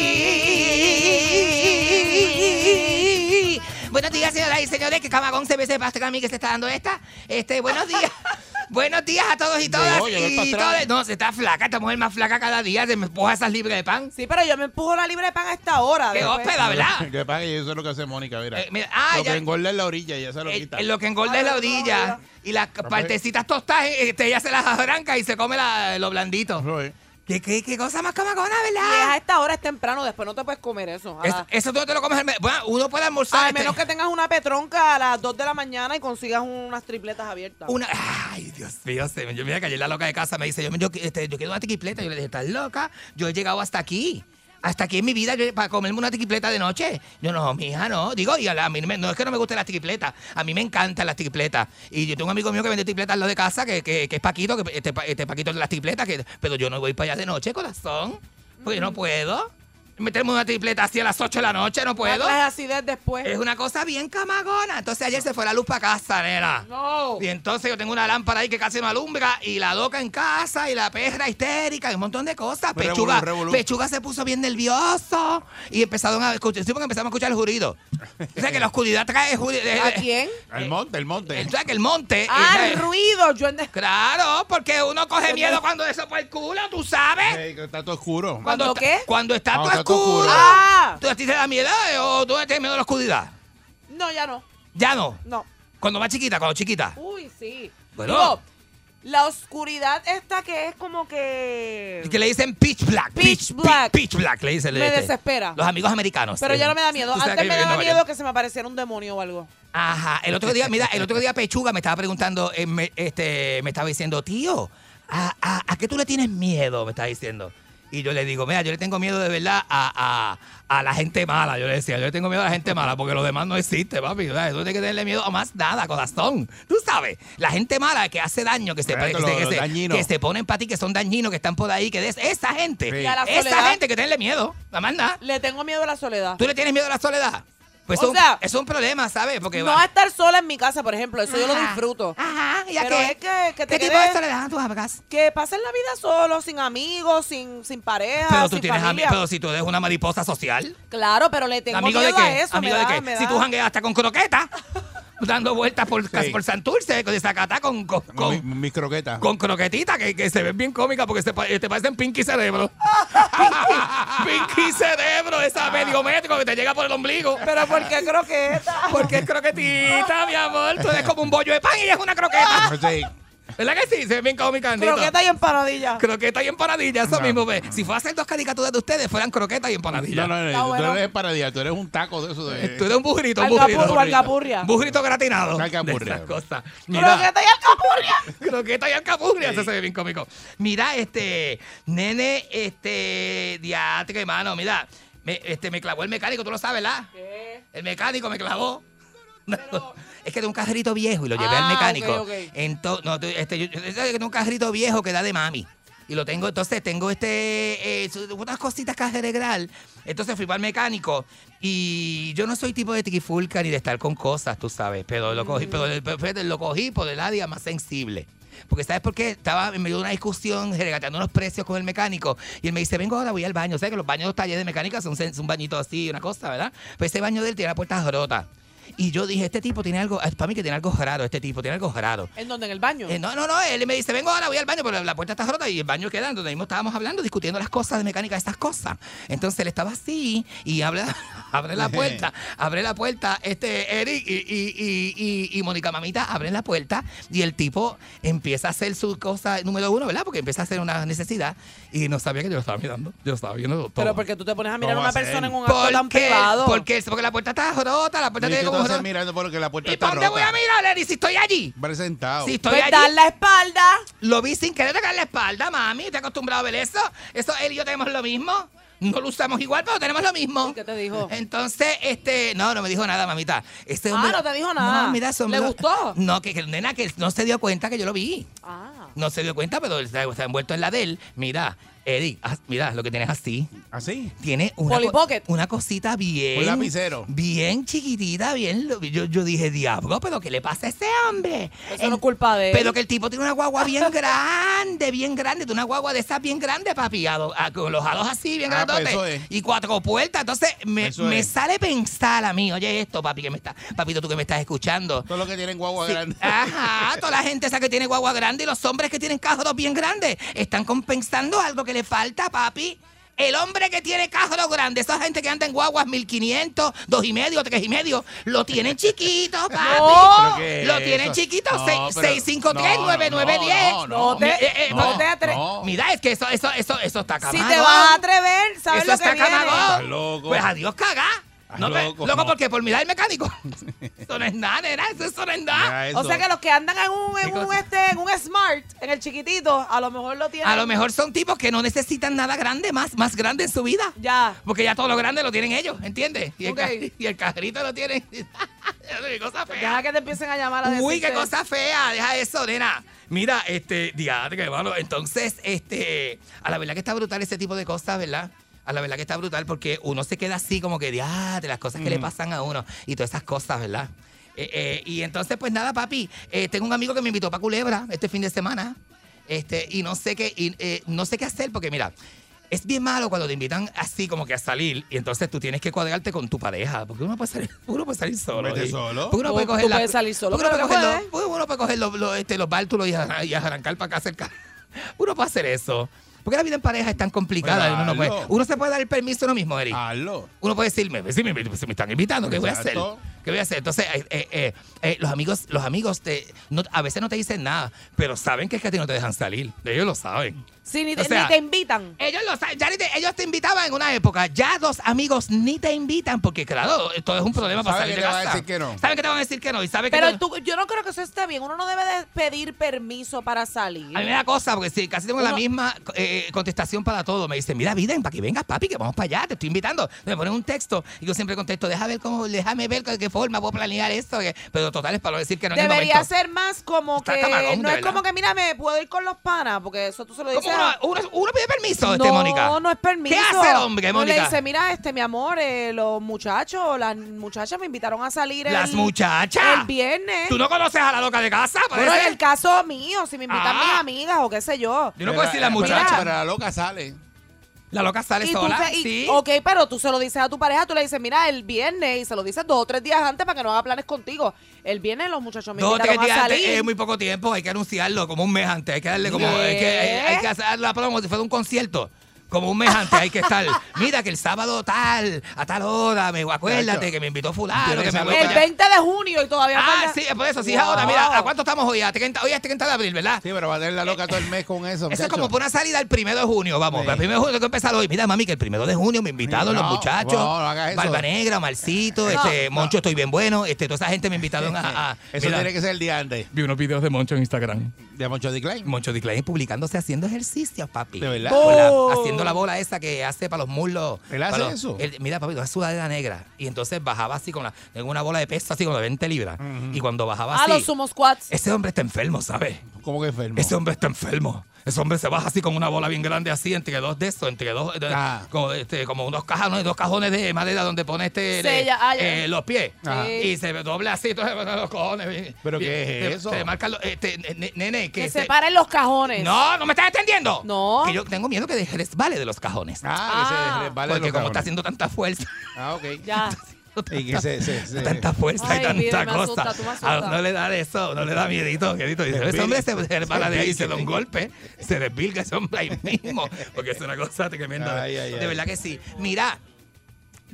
Buenos días, señoras y señores. Que camagón se ve ese pastel a mí que se está dando esta. Este, buenos días. buenos días a todos y todas. Y. No, se está flaca. Esta mujer más flaca cada día. Se me empuja esas libres de pan. Sí, pero yo me empujo la libre de pan a esta hora. ¡Qué hóspeda, ¿verdad? Que eso es lo que hace Mónica, mira. Eh, mira, ah, lo ya- que engorda en la orilla y ya se lo Eh, quita. eh, lo que engorda es la orilla y las partecitas tostadas, este, ella se las arranca y se come la- lo blandito. Es. ¿Qué, qué, qué cosa más camagona, Y es verdad? a esta hora es temprano, después no te puedes comer eso. Es- eso tú no te lo comes. al me- Bueno, uno puede almorzar. a este- menos que tengas una petronca a las 2 de la mañana y consigas unas tripletas abiertas. Una, ay, Dios mío, se- yo mira que ayer la loca de casa me dice, yo, yo, este, yo quiero una tiquipleta. Yo le dije, ¿estás loca? Yo he llegado hasta aquí. Hasta aquí en mi vida yo- para comerme una tiquipleta de noche. Yo no, mi hija no. Digo, y a, mí no es que no me gusten las tiquipletas. A mí me encantan las tiquipletas. Y yo tengo un amigo mío que vende tiquipletas al lado de casa, que, que, es Paquito, que este, este Paquito de las tiquipletas, que, pero yo no voy para allá de noche, corazón. Porque no puedo. Meterme una tripleta así a las 8 de la noche, no puedo. Traes acidez después. Es una cosa bien camagona. Entonces ayer se fue la luz para casa, nena. No. Y entonces yo tengo una lámpara ahí que casi me alumbra y la loca en casa y la perra histérica y un montón de cosas. Pechuga, revolú. Pechuga se puso bien nervioso y empezaron a escuchar, sí, porque empezamos a escuchar el jurido. O sea que la oscuridad trae juri- eh, ¿A quién? El monte, el monte. O sea que el monte. Ah, el ruido. Yo en- Claro, porque uno coge miedo cuando eso por el culo, tú sabes. Ey, que está todo oscuro. ¿Cuándo está- qué? Cuando está Cuando todo está todo oscuro. Ah. ¿Tú a ti te da miedo eh, o tú tienes miedo a la oscuridad? No, ya no. Ya no. No. Cuando más chiquita, cuando chiquita. Uy, sí. Bueno. Digo, la oscuridad esta que es como que... Que le dicen pitch black. Pitch pi- black. Pitch black, le dicen. Me este, desespera. Los amigos americanos. Pero eh, ya no me da miedo. Antes me daba miedo que se me apareciera un demonio o algo. Ajá. El otro día, mira, el otro día Pechuga me estaba preguntando, eh, me, este, me estaba diciendo, tío, ¿a, a, a qué tú le tienes miedo? Me estaba diciendo. Y yo le digo, mira, yo le tengo miedo de verdad a, a, a la gente mala. Yo le decía, yo le tengo miedo a la gente mala porque lo demás no existe, papi. ¿verdad? Tú tienes que tenerle miedo a más nada, corazón. Tú sabes, la gente mala que hace daño, que se, que se- que se- dañinos. que se ponen para ti, que son dañinos, que están por ahí, que des, esa gente, Sí. La esa soledad. gente que tenerle miedo, nada más nada. Le tengo miedo a la soledad. ¿Tú le tienes miedo a la soledad? Pues O es un- sea, es un problema, ¿sabes? Porque No va- a estar sola en mi casa, por ejemplo. Eso yo lo disfruto. Ajá, ¿y a Pero qué? es que, que te ¿Qué tipo de soledad tú hagas? Que pasen la vida solo, sin amigos, sin, sin pareja, Pero tú sin tienes familia. amigos, pero si tú eres una mariposa social. Claro, pero le tengo ¿Amigo miedo de qué? a eso. ¿Amigo me de da- qué? me Si da- tú jangueas hasta con croqueta, dando vueltas por, Sí. por Santurce, con desacata con, con, Con mi- mis croquetas. con croquetitas que, que se ven bien cómicas porque se, te parecen Pinky Cerebro. Pinky, Pinky Cerebro, esa medio metro que te llega por el ombligo. Pero ¿por qué croqueta? Porque es croquetita, mi amor. Tú eres como un bollo de pan y es una croqueta. Sí. ¿Verdad que sí? Se ve bien cómica, Andito. Croqueta y empanadilla. Croqueta y empanadilla, eso No. mismo. ve. Si fuera a hacer dos caricaturas de ustedes, fueran croqueta y empanadilla. No, no, no. Está Tú bueno. eres paradilla, tú eres un taco de eso de. Tú eres un burrito, un burrito. algapurria. Un burrito gratinado. Alcapurria. De esas cosas. Mira, Croqueta y alcapurria. croqueta y alcapurria. Eso se ve bien cómico. Mira, este, nene, este, diatre, mano, mira. Me, este, me clavó el mecánico, tú lo sabes, ¿verdad? ¿Qué? El mecánico me clavó. es que de un cajarito viejo y lo llevé Ah, al mecánico. ok, ok. Ento- no, este, yo, yo- yo tengo un cajarito viejo que da de mami. Y lo tengo, entonces tengo este, eh, unas cositas que arreglar. Entonces fui para el mecánico y yo no soy tipo de trifulca ni de estar con cosas, tú sabes, pero lo cogí, pero, pero fíjate, lo cogí por el área más sensible. Porque ¿sabes por qué? Estaba en medio de una discusión, regateando unos precios con el mecánico. Y él me dice, vengo ahora, voy al baño. ¿Sabes que los baños de los talleres de mecánica son un bañito así, una cosa, ¿verdad? Pues ese baño de él tiene la puerta rota. Y yo dije, este tipo tiene algo, para mí que tiene algo raro, este tipo tiene algo raro. ¿En dónde? ¿En el baño? Eh, no, no, no, él me dice, vengo ahora, voy al baño, pero la puerta está rota y el baño queda donde mismo estábamos hablando, discutiendo las cosas de mecánica, estas cosas. Entonces él estaba así y abre, abre la puerta, abre la puerta, este Eric y, y, y, y, y Mónica Mamita abren la puerta y el tipo empieza a hacer su cosa número uno, ¿verdad? Porque empieza a hacer una necesidad y no sabía que yo lo estaba mirando, yo lo estaba viendo todo. Pero porque tú te pones a mirar a ¿Cómo una a persona en un acto tan porque, privado. porque, porque la puerta está rota, la puerta ¿Y tiene como mirando porque la puerta ¿Y está para dónde voy a mirar, Eric, si estoy allí? Presentado. Si estoy Pues allí. dar la espalda. Lo vi sin querer tocar la espalda, mami. ¿Te acostumbrado a ver eso? Eso él y yo tenemos lo mismo. No lo usamos igual, pero tenemos lo mismo. ¿Y qué te dijo? Entonces, este, no, no me dijo nada, mamita. Este Ah, no te dijo nada. No, mira, hombre- ¿Le gustó? No, que, que nena, que no se dio cuenta que yo lo vi. Ah. No se dio cuenta, pero está, está envuelto en la de él. Mira, Eddie, mira lo que tienes así. ¿Así? Tiene una, Polly co- Pocket. una cosita bien. Un lapicero. Bien chiquitita, bien. lo- Yo, yo dije, diablo, pero ¿qué le pasa a ese hombre? Eso no es culpa de él. Pero que el tipo tiene una guagua bien grande, bien grande, de una guagua de esas bien grande, papi, a do- a- con los halos así, bien Ah, pues grandotes. eso es. Y cuatro puertas. Entonces, me, Eso me es. sale pensar a mí, oye esto, papi, que me está, papito, tú que me estás escuchando. Todo lo que tienen guagua Sí. grande. Ajá, toda la gente esa que tiene guagua grande y los hombres que tienen carros bien grandes están compensando algo que le falta, papi. El hombre que tiene carro grande, esa gente que anda en guaguas 1500, dos y medio, tres y medio, lo tienen chiquito, papi. No. ¿Pero qué es Lo tienen eso? chiquito, No, seis- pero- 653 no, no, 9910. no, No te- eh, eh, no no, te atre- no. Mira, es que eso, eso, eso, eso está Si camagón. te vas a atrever, ¿sabes Eso lo que está viene? Pues adiós, cagá. No, loco. loco, porque por mirar el mecánico. Eso no es nada, nena, eso, eso no es nada. O sea que los que andan en un, en ¿Qué un, este, en un Smart, en el chiquitito, a lo mejor lo tienen. A lo mejor son tipos que no necesitan nada grande, más, más grande en su vida. Ya. Porque ya todo lo grande lo tienen ellos, ¿entiendes? Y el, y el lo tienen. qué cosa fea. Deja que te empiecen a llamar a decirte. Uy, qué cosa fea, deja eso, nena. Mira, este, diadre, hermano. Entonces, este, a la verdad que está brutal ese tipo de cosas, ¿verdad? A la verdad que está brutal porque uno se queda así como que, de las cosas que le pasan a uno y todas esas cosas, ¿verdad? Eh, eh, y entonces, pues nada, papi, eh, tengo un amigo que me invitó para Culebra este fin de semana. Este, y no sé qué, y, eh, no sé qué hacer porque mira, es bien malo cuando te invitan así como que a salir y entonces tú tienes que cuadrarte con tu pareja, porque uno puede salir, uno puede salir solo. Porque uno puede tú coger la- puedes salir solo, uno puede coger los- uno puede coger los, los, este, los bártulos y, a- y arrancar para acá cerca. Uno puede hacer eso. Porque la vida en pareja es tan complicada. Pues uno, no puede- uno se puede dar el permiso uno mismo, Eric. Uno puede decirme, si me, si me están invitando, ¿qué voy a hacer? ¿Qué voy a hacer? Entonces, eh, eh, eh, los amigos, los amigos te, no- a veces no te dicen nada, pero saben que es que a ti no te dejan salir. Ellos lo saben. Sí, ni te, O sea, ni te invitan. Ellos lo saben, ya ni te- ellos te invitaban en una época, ya dos amigos ni te invitan porque claro, todo es un problema para Saben salir que de te van a decir que no. Saben que te van a decir que no y saben que Pero te- tú, yo no creo que eso esté bien. Uno no debe de pedir permiso para salir. A mí me da cosa porque si casi tengo la misma eh, contestación para todo. Me dicen, mira, Viden, para que vengas, papi, que vamos para allá, te estoy invitando. Me ponen un texto y yo siempre contesto, déjame ver cómo, déjame ver de qué forma puedo planear esto. que- Pero total es para no decir que no en el Debería momento. ser más como Está que. camagón, no es verdad. como que, mira, me puedo ir con los panas, porque eso tú se lo ¿Cómo dices. uno, a- uno- uno pide permiso, este, no, Mónica? no es permiso. ¿Qué hace el hombre, Uno Mónica? Le dice, mira, este, mi amor, eh, los muchachos, las muchachas me invitaron a salir Las el, muchachas. el viernes. ¿Tú no conoces a la loca de casa? Bueno, en el caso mío, si me invitan Ah. mis amigas o qué sé yo. Yo no puedo decir la Pero- muchacha. Pero la loca sale. La loca sale Y sola. se- y- sí. Ok, pero tú se lo dices a tu pareja, tú le dices, mira, el viernes, y se lo dices dos o tres días antes para que no haga planes contigo. El viernes los muchachos me Dos o tres días a antes es muy poco tiempo, hay que anunciarlo como un mes antes, hay que darle como, hay que, hay, hay que hacer la promo si fuera un concierto. Como un mes antes hay que estar. Mira que el sábado tal, a tal hora, me acuérdate que me invitó fulano, que me el para allá. 20 de junio y todavía Ah, falta- sí, por eso, sí, Wow. ahora. Mira, ¿a cuánto estamos hoy? ¿A 30, hoy es 30 de abril, ¿verdad? Sí, pero va a tener la loca todo el mes con eso. Eso es como por una salida el primero de junio, vamos. Sí. El primero de junio tengo que empezar hoy. Mira, mami, que el primero de junio me invitaron No, los muchachos. no, no hagas eso. Barba Negra, Marcito, este, Moncho, estoy bien bueno. Este, toda esa gente me invitaron a. a- Eso mira, tiene que ser el día antes. Vi unos videos de Moncho en Instagram. De Moncho Decline. Moncho Decline publicándose haciendo ejercicios, papi. ¿De verdad? Con la- Oh. Haciendo la bola esa que hace para los muslos. ¿Él hace los- eso? él- mira, papi, una sudadera negra. Y entonces bajaba así con la, en una bola de peso así como de 20 libras. Y cuando bajaba Ah, así. los sumo squats. Ese hombre está enfermo, ¿sabes? ¿Cómo que enfermo? Ese hombre está enfermo. Ese hombre se baja así con una bola bien grande así, entre dos de esos, entre dos, de- Ah. como, este, como unos cajones, dos cajones de madera donde pone este le- ah, eh, los pies. Y se dobla así, entonces los cojones. ¿Pero qué es eso? te marcan los- este, ne- nene, que Que se- se paren los cajones. No, no me estás entendiendo. No. Que yo tengo miedo que de- resbale de los cajones. Ah, Ah. que se resbale porque los como está cajones. haciendo tanta fuerza. Ah, ok. Ya. Y que se, se, se- Tanta fuerza Ay, y tanta me cosa. asusta, tú me asustas. A uno le da de eso, no le da miedito, miedito. Dice, ese hombre se resbala de ahí, se da un golpe, se desvilga ese hombre ahí mismo. Porque es una cosa tremenda. Ay, ay, de ay. verdad que sí. Mira,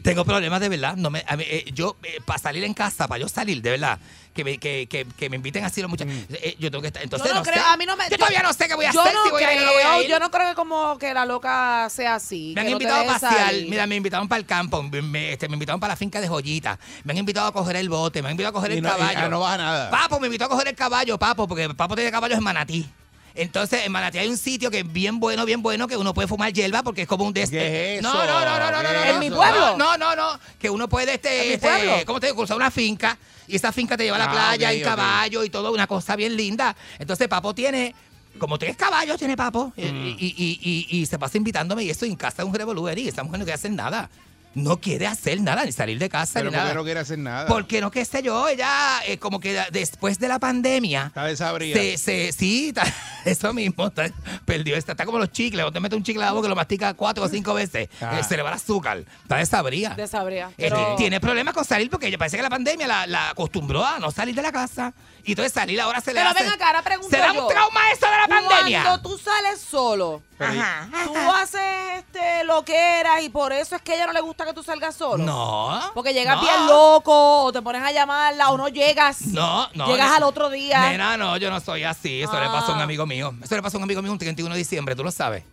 tengo problemas de verdad. No me, a mí, eh, yo, para salir en casa, para yo salir, de verdad, que me, que, que, que me inviten así los muchachos. eh, yo tengo que estar. Entonces, yo no, no creo, sé. a mí no me. yo todavía no sé qué voy a yo hacer, no si voy a ir o no voy a creo, ir. Yo no creo que como que la loca sea así. Me han que no te invitado a pasear, salir. mira, me invitaron para el campo, me, me- este, me invitaron para la finca de joyita, me han invitado a coger el bote, me han invitado a coger y el no, y- caballo. nada. Papo me invitó a coger el caballo, papo, porque papo tiene caballos en Manatí. Entonces, en Manatí hay un sitio que es bien bueno, bien bueno, que uno puede fumar hierba porque es como un de ¿Qué es No, eso? no, no, no, no, no, ¿Qué no. es ¿En mi pueblo? No, no, no, que uno puede, este, ¿En mi este, pueblo? ¿cómo te digo? Cruzar una finca y esa finca te lleva a la Ah, playa, ok, en ok. caballo y todo, una cosa bien linda. Entonces, papo tiene... Como tres caballos tiene Papo y, Mm. y- y- y- y se pasa invitándome y eso en casa es un revolú, y esa mujer no quiere hacer nada. No quiere hacer nada, ni salir de casa, Pero ni ¿por nada. qué no quiere hacer nada? Porque no, qué sé yo, ella eh, como que después de la pandemia... Está desabrida. Se, se, sí, está- eso mismo, está- perdió, está, está como los chicles, usted mete un chicle a la boca y lo mastica cuatro o cinco veces, Ah. eh, se le va el azúcar, está desabría. Desabría. Eh, Pero- Tiene problemas con salir porque ella parece que la pandemia la, la acostumbró a no salir de la casa y entonces salir ahora se le Pero hace... ven acá, ahora pregunto ¿Será yo. un trauma eso de la pandemia? Cuando tú sales solo. Ajá. Tú haces este lo que eras y por eso es que a ella no le gusta que tú salgas solo. No. Porque llegas no. bien loco, o te pones a llamarla, o no llegas. No, no. Llegas al otro día. Nena, no, yo no soy así. Eso le pasó a un Ah. amigo mío. Eso le pasó a un amigo mío un 31 de diciembre, tú lo sabes.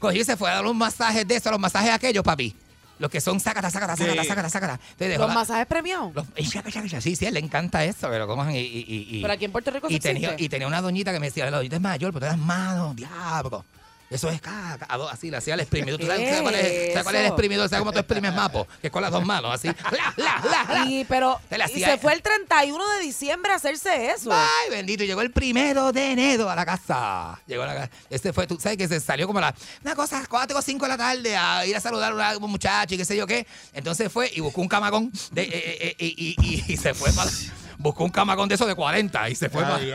Cogió y se fue a dar un masajes de esos, los masajes aquellos, papi. Los que son sácata, sácata, sácata, Sí. sácata, sácata. Dejó Los la- masajes premiados. los- y. Sí, sí, a él le encanta eso, pero coman y, y, y, y- Pero aquí en Puerto Rico y sí tenía, existe. y tenía una doñita que me decía, la doñita es mayor, pero te das mano, diablo. Eso es caca, a dos, así, le hacía el exprimido. ¿Tú sabes, ¿Qué sabes cuál, es, sabes cuál es el eso? exprimido? ¿Sabes cómo tú exprimes mapo? Que es con las dos manos, así. La, la, la, la. Y, pero, y se fue el 31 de diciembre a hacerse eso. Ay, bendito, llegó el primero de enero a la casa. Llegó a la casa. Este fue, tú sabes que se salió como a la, una cosa, 4 o 5 de la tarde a ir a saludar a un muchacho y qué sé yo qué. Entonces fue y buscó un camagón de, eh, eh, eh, y, y- y se fue para. Buscó un camagón de eso de 40 y se fue Ay,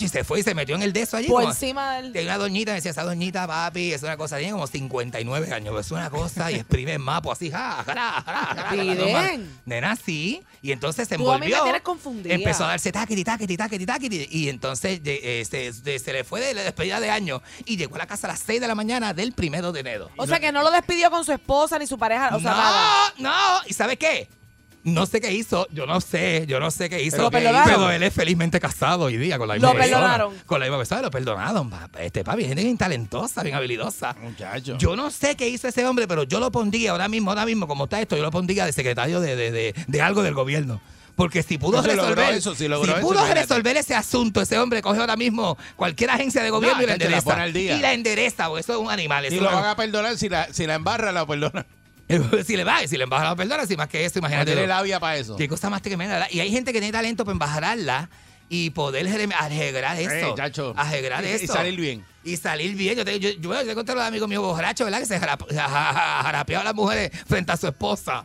y se fue y se metió en el de eso allí. Por como- encima del. Tenía una doñita, me decía, esa doñita, papi, es una cosa, tiene como 59 años, es una cosa y exprime el mapo así, ja, ja, ja, ja. Nena, sí. Y entonces se Tú a mí me envolvió. tienes confundida. Empezó a darse taquiti, taquiti, taquiti, taquiti. Y entonces de- eh, se, de- se le fue de la despedida de año y llegó a la casa a las 6 de la mañana del primero de enero. O sea que no lo despidió con su esposa ni su pareja. O sea, nada. no, no. ¿Y sabe qué? No sé qué hizo, yo no sé, yo no sé qué hizo. ¿Lo perdonaron? Pero él es felizmente casado hoy día con la misma Lo persona. perdonaron. Con la misma persona, lo perdonaron. pa- Este papi, gente bien talentosa, bien habilidosa. Muchacho. Yo no sé qué hizo ese hombre, pero yo lo pondría ahora mismo, ahora mismo, como está esto, yo lo pondría de secretario de, de, de, de algo del gobierno. Porque si pudo Pero resolver, eso, si si pudo resolver ese asunto, ese hombre coge ahora mismo cualquier agencia de gobierno No, y la endereza. Y la endereza, porque eso es un animal. Y lo es- van a perdonar si la, si la embarra, la perdonan. si le va, si le embaja la perdona, si más que eso, imagínate. tiene labia para eso. Qué cosa más tremenda, ¿verdad? Y hay gente que tiene talento para embajarla y poder jere- arreglar Eh, eso. chacho. arreglar Y- salir bien. Y salir bien. Yo te, yo, yo, yo te conté a los amigos míos borrachos, ¿verdad? Que se jarap- ja- ja- ja- jarapeaba a las mujeres frente a su esposa.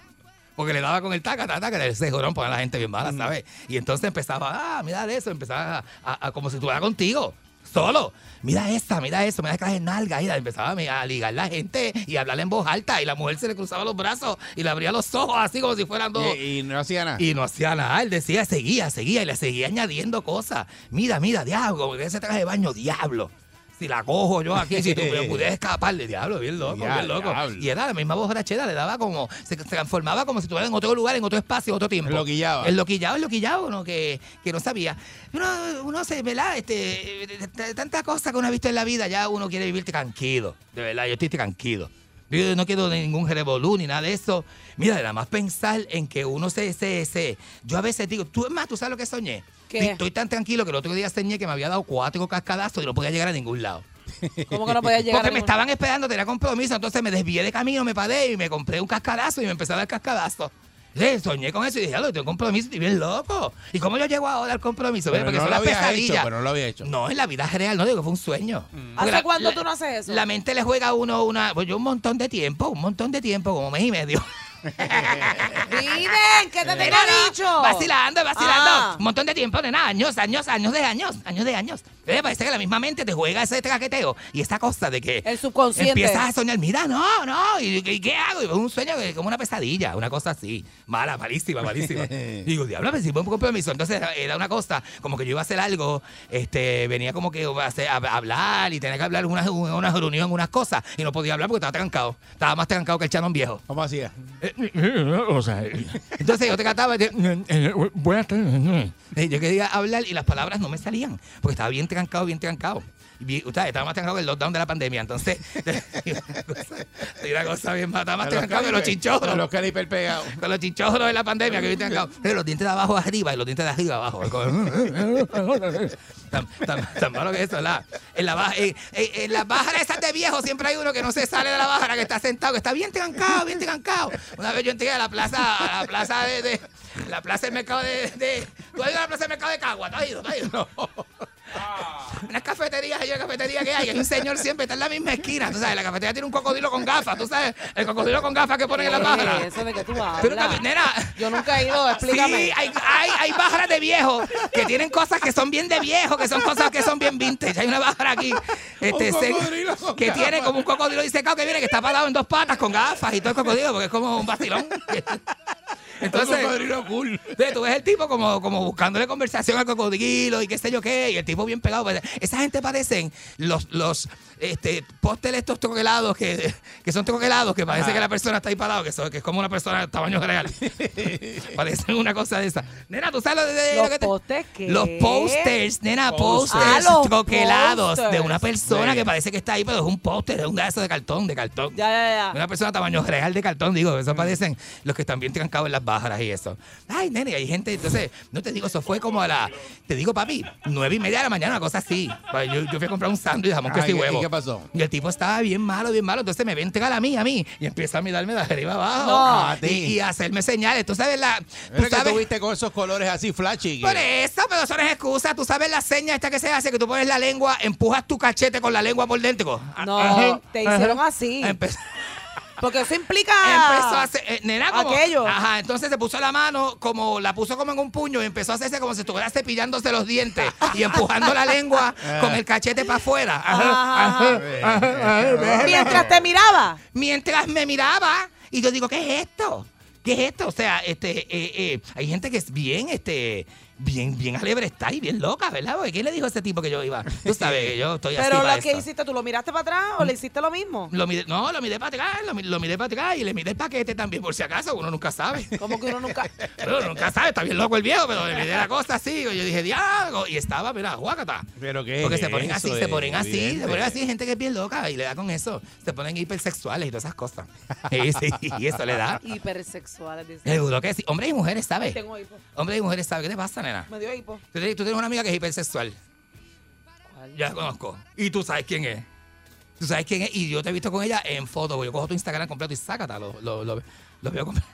Porque le daba con el taca, taca, taca, ese jorón pone a la gente bien mala, ¿sabes? Y entonces empezaba, ah, mira eso, empezaba a, a- a- como si estuviera contigo, solo. Mira esta, mira eso, mira que las nalgas. Y empezaba a, ligar la gente y a hablarle en voz alta. Y la mujer se le cruzaba los brazos y le abría los ojos así como si fueran dos. Y, y no hacía nada. Y no hacía nada. Él decía, seguía, seguía y le seguía añadiendo cosas. Mira, mira, diablo, ese traje de baño, diablo. Si la cojo yo aquí, si tú pudieras escapar de diablo, bien loco, Ya, bien loco. diablo. Y era la misma borrachera, le daba como, se, se transformaba como si estuviera en otro lugar, en otro espacio, otro tiempo. Enloquillaba. El loquillado, el loquillado, ¿no? Que, que no sabía. Uno, uno se, ¿verdad? Este, t- t- tantas cosas que uno ha visto en la vida, ya uno quiere vivir tranquilo. De verdad, yo estoy tranquilo. Yo no quiero ningún revolú ni nada de eso. Mira, nada más pensar en que uno se, se, se- Yo a veces digo, tú es más, ¿tú sabes lo que soñé? ¿Qué? Estoy- Estoy tan tranquilo que el otro día soñé que me había dado cuatro cascadazos y no podía llegar a ningún lado. ¿Cómo que no podía llegar? Porque a me estaban esperando, tenía compromiso, entonces me desvié de camino, me paré y me compré un cascadazo y me empecé a dar cascadazo. Sí, soñé con eso y dije, "Diablo, tengo compromiso, estoy bien loco. ¿Y cómo yo llego ahora al compromiso? Pero Porque no son lo las habías pesadillas. hecho, pero no lo había hecho. No, en la vida real, no digo que fue un sueño. Porque ¿Hace cuánto tú no haces eso? La mente le juega a uno una, pues yo un montón de tiempo, un montón de tiempo, como mes y medio. Viven, ¿qué te tengo dicho? Vacilando, vacilando. Ah. Un montón de tiempo, nena, años, años, años de años, años de años. Eh, parece que la misma mente te juega ese traqueteo y esa cosa de que El subconsciente. empiezas a soñar, mira, no, no, ¿y, y qué hago? Y es un sueño que- como una pesadilla, una cosa así, mala, malísima, malísima. Y digo, diablo, me hicimos un compromiso. Entonces era, una cosa, como que yo iba a hacer algo, este, venía como que a, hacer- a- a hablar y tenía que hablar en una, una reunión, unas cosas, y no podía hablar porque estaba trancado. Estaba más trancado que el chanón viejo. ¿Cómo hacía? Entonces yo te. Eh, Yo quería hablar y las palabras no me salían, porque estaba bien trancado, bien trancado. Estaba más trancado que el lockdown de la pandemia, entonces. una cosa, bien más, estaba más trancado que los chinchorros. Con los caliper pegados. Con los chinchorros de la pandemia que bien trancado. Pero los dientes de abajo arriba y los dientes de arriba abajo. tan, tan, tan malo que eso. En, la baja, en, en- en las bajas esas de viejo siempre hay uno que no se sale de la bajara, que está sentado, que está bien trancado, bien trancado. Una vez yo entré a la plaza, a la plaza de, de- la plaza del mercado de, de ¿Tú has ido a la plaza del mercado de Cagua? ¿Tú has ido? ¿Tú has ido? Unas cafeterías, hay una cafetería que hay, hay un señor siempre está en la misma esquina, tú sabes, la cafetería tiene un cocodrilo con gafas, tú sabes, el cocodrilo con gafas que ponen en la pájara. Eso de que tú hablas. Pero, capi- nena, Yo nunca he ido, explícame. Sí, hay, hay, hay pájaras de viejo que tienen cosas que son bien de viejo, que son cosas que son bien vintage. Hay una pájara aquí este, Un se- cocodrilo con que gafas. tiene como un cocodrilo disecado que viene, que está parado en dos patas con gafas y todo el cocodrilo, porque es como un vacilón. Cool. Entonces, tú ves el tipo como, como buscándole conversación al cocodrilo y qué sé yo qué, y el tipo bien pegado. Esa gente parecen los, los este, pósteres estos troquelados que, que son troquelados, que parece Ajá. que la persona está ahí parado, que, son- que es como una persona de tamaño real. parecen una cosa de esa. Nena, ¿tú sabes lo de, de ¿Los lo que te- postes qué? Los posters, nena, Posters. posters, Ah, troquelados de posters. una persona Sí. que parece que está ahí, pero es un póster, es un pedazo de cartón, de cartón. Ya, ya, ya. Una persona tamaño real de cartón, digo, eso parecen los que están bien trancados en las bajaras y eso. Ay, nene, hay gente, entonces, no te digo, eso fue como a la, te digo, papi, nueve y media de la mañana, una cosa así. Pues Yo, yo fui a comprar un sándwich de jamón Ah, queso y ¿y qué- huevo. y qué pasó? Y el tipo estaba bien malo, bien malo, entonces me ve entregar a mí, a mí, y empieza a mirarme de arriba abajo. No. A ti. y, hacerme señales. Tú sabes la... Pero Tú que sabes, tuviste con esos colores así flashy. que- por eso, pero eso no es excusa. Tú sabes la seña esta que se hace, que tú pones la lengua, empujas tu cachete con la lengua por dentro. No, Ajá, te hicieron ajá. así. Porque eso implica. Empezó a hacer, eh, nena, como, Aquello. Ajá, entonces se puso la mano, como la puso como en un puño y empezó a hacerse como si estuviera cepillándose los dientes y empujando la lengua con el cachete para afuera. Ajá. Mientras te miraba. Mientras me miraba y yo digo, ¿qué es esto? ¿Qué es esto? O sea, este, eh, eh, hay gente que es bien, este, bien, bien alebre está y bien loca, ¿verdad? Porque ¿quién le dijo a ese tipo que yo iba? Tú sabes que yo estoy así Pero lo que esto. hiciste, ¿tú lo miraste para atrás o le hiciste lo mismo? Lo miré- no, lo miré para atrás, lo, mi- lo miré para atrás y le miré el paquete también, por si acaso, uno nunca sabe. Como que uno nunca. Pero uno nunca sabe, está bien loco el viejo, pero le miré la cosa así, y yo dije, diablo, y estaba, mira, guácata. Pero qué Porque es se ponen así, se ponen así, evidente. se ponen así, gente que es bien loca y le da con eso. Se ponen hipersexuales y todas esas cosas. Sí, y eso le da. Hipersexuales. dice. Seguro que sí. Hombres y mujeres, ¿sabes? Tengo hipo. Hombres y mujeres, ¿sabes? ¿Qué te pasa, nena? Me dio hipo. Tú tienes, tú tienes una amiga que es hipersexual. Ya la conozco. Y tú sabes quién es. Tú sabes quién es. Y yo te he visto con ella en foto. Yo cojo tu Instagram completo y sácata. Lo, lo, lo, lo veo completo.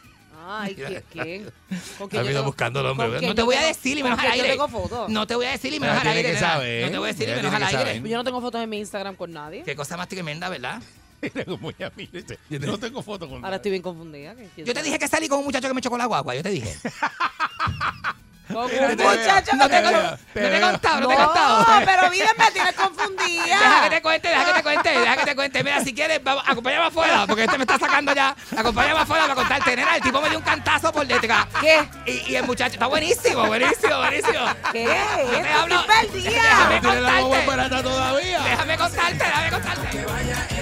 Ay, ¿qui- ¿quién? ¿Con ido buscando el hombre. No te yo voy a decir y menos al yo aire. tengo fotos? No te voy a decir y Ella menos al aire. No te voy a decir y menos al aire. Yo no tengo fotos en mi Instagram con nadie. Qué cosa más tremenda, ¿verdad? No tengo foto con Ahora estoy bien confundida. ¿quién- quién Yo te dije que salí con un muchacho que me chocó la guagua. Yo te dije. Mira, te- muchacho no que te, no he contado, no te he No, contado. pero vida me tienes Deja confundida. que te cuente, deja que te cuente, deja que te cuente. Mira, si quieres, vamos, acompáñame afuera, porque este me está sacando ya. Acompáñame afuera para contarte, nena. El tipo me dio un cantazo por detrás. ¿Qué? Y, y el muchacho está buenísimo, buenísimo, buenísimo. ¿Qué? Yo te hablo. Déjame ¿Tiene la guagua contarte. Déjame contarte, déjame contarte. Yo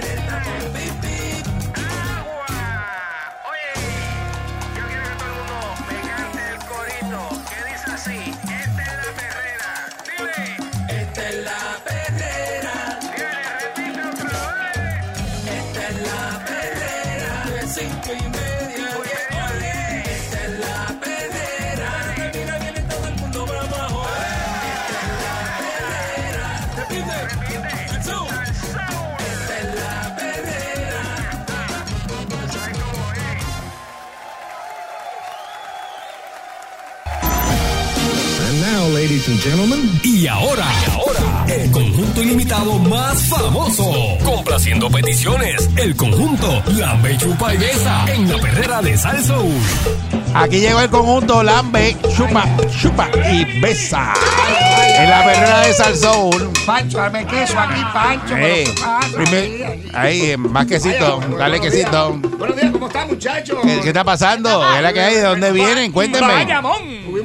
gentlemen. Y ahora, y ahora, el conjunto ilimitado más famoso. Complaciendo peticiones, el conjunto La Mechupa y Besa en la perrera de Salsoul. Aquí llegó el conjunto Lambe, chupa, chupa y besa. En la perrera de Salsoul. Pancho, dame queso aquí, Pancho. Eh, ¿qué pasa? primer- Ahí, eh, más quesito, Vaya, dale buenos quesito. días. Buenos días, ¿cómo están, muchachos? ¿Qué, qué está pasando? ¿Qué es la que hay? ¿De dónde vienen? Cuéntenme.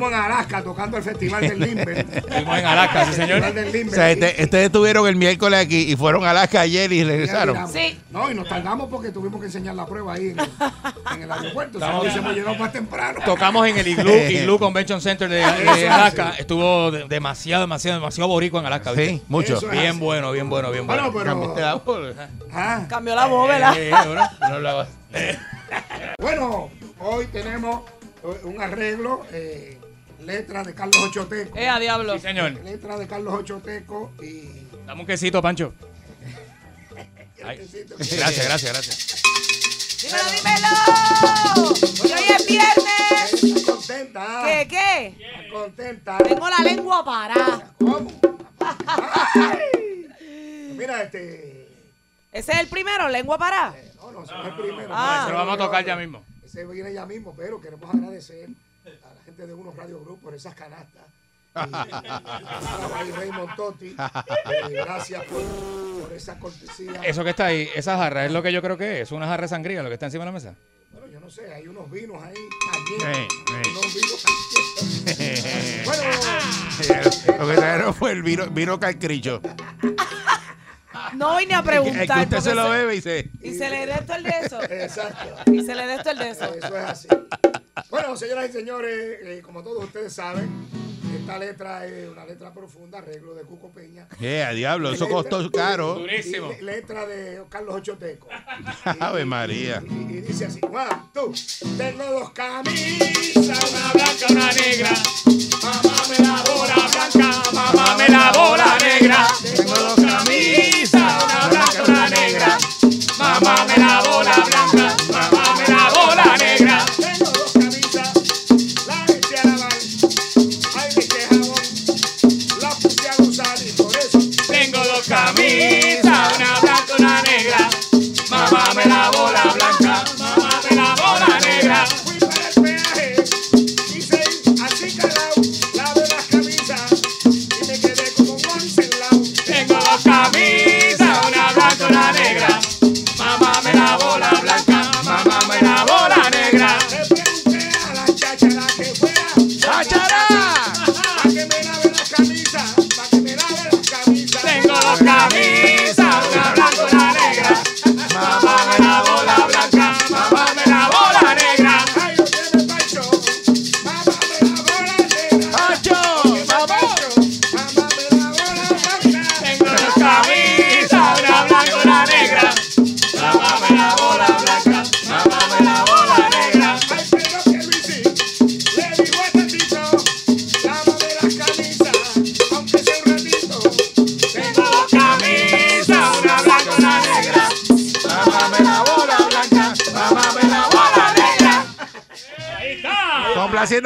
Estuvimos en Alaska tocando el Festival del Limber. Estuvimos en Alaska, sí, señor. O sea, este- ustedes estuvieron el miércoles aquí y fueron a Alaska ayer y regresaron. Sí. No, y nos tardamos porque tuvimos que enseñar la prueba ahí en el, en el aeropuerto. O sea, llegado más temprano. Tocamos en el Igloo, Igloo Convention Center de, de Alaska. Estuvo de- demasiado, demasiado, demasiado boricua en Alaska. ¿viste? Sí, mucho. Es Bien así. bueno, bien bueno, bien bueno. Bueno, pero. Ah, Cambió la voz, ¿verdad? Eh, hablaba. bueno, hoy tenemos eh, un arreglo, eh, letra de Carlos Ochoteco. Eh, a diablo. Sí, señor. Letra de Carlos Ochoteco y. Dame un quesito, Pancho. Ay, gracias, gracias, gracias. Dímelo, dímelo. Que hoy es viernes. Está contenta. ah. ¿Qué, qué? Está contenta. Tengo la lengua parada. ¿Cómo? Ay. Mira, este. ¿Ese es el primero, lengua parada? No, no, ese no es el primero. Ah. Ese Se lo vamos a tocar ya mismo. Ese viene ya mismo, pero queremos agradecer a la gente de unos Radio Group por esas canastas. Y, Raymond Totti. eh, gracias por, por esa cortesía. Eso que está ahí, esa jarra, es lo que yo creo que es. Es una jarra de sangría, lo que está encima de la mesa. Bueno, yo no sé, hay unos vinos ahí. Eh, eh. Unos vinos bueno, Lo que trajeron fue el vino, vino calcricho. No vine a Es que preguntar. usted se lo bebe y se... Y se le dé esto el de eso. Exacto. Y se le dé esto el de eso. Eso es así. Bueno, señoras y señores, eh, como todos ustedes saben, esta letra es una letra profunda, arreglo de Cuco Peña. Yeah, diablo, eso costó caro. Y le- letra de Carlos Ochoteco. Ave María. Y dice así, Juan, tú, tengo dos camisas, una blanca, una negra. Mamá me la bola blanca, mamá me la bola negra. Tengo dos camisas, una blanca, una negra. Mamá me la bola blanca,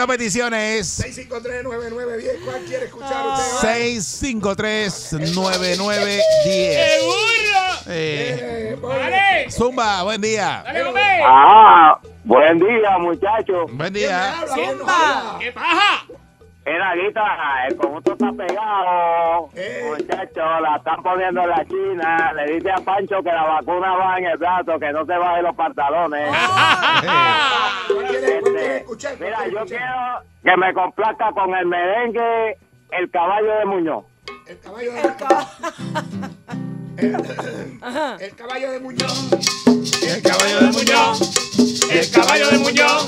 Peticiones. 6539910, ¿cuál quiere escuchar usted? 653-9910. Eh, Zumba, buen día. Ah, buen día, muchachos. Buen día. ¿Qué paja? Era guita, el conjunto está pegado. Muchachos, la están poniendo en la China. Le dice a Pancho que la vacuna va en el brazo, que no se baje los pantalones. Este, mira, yo quiero que me complazca con el merengue El Caballo de Muñoz. El caballo de el, el caballo de Muñoz. El caballo de Muñoz. El caballo de Muñoz.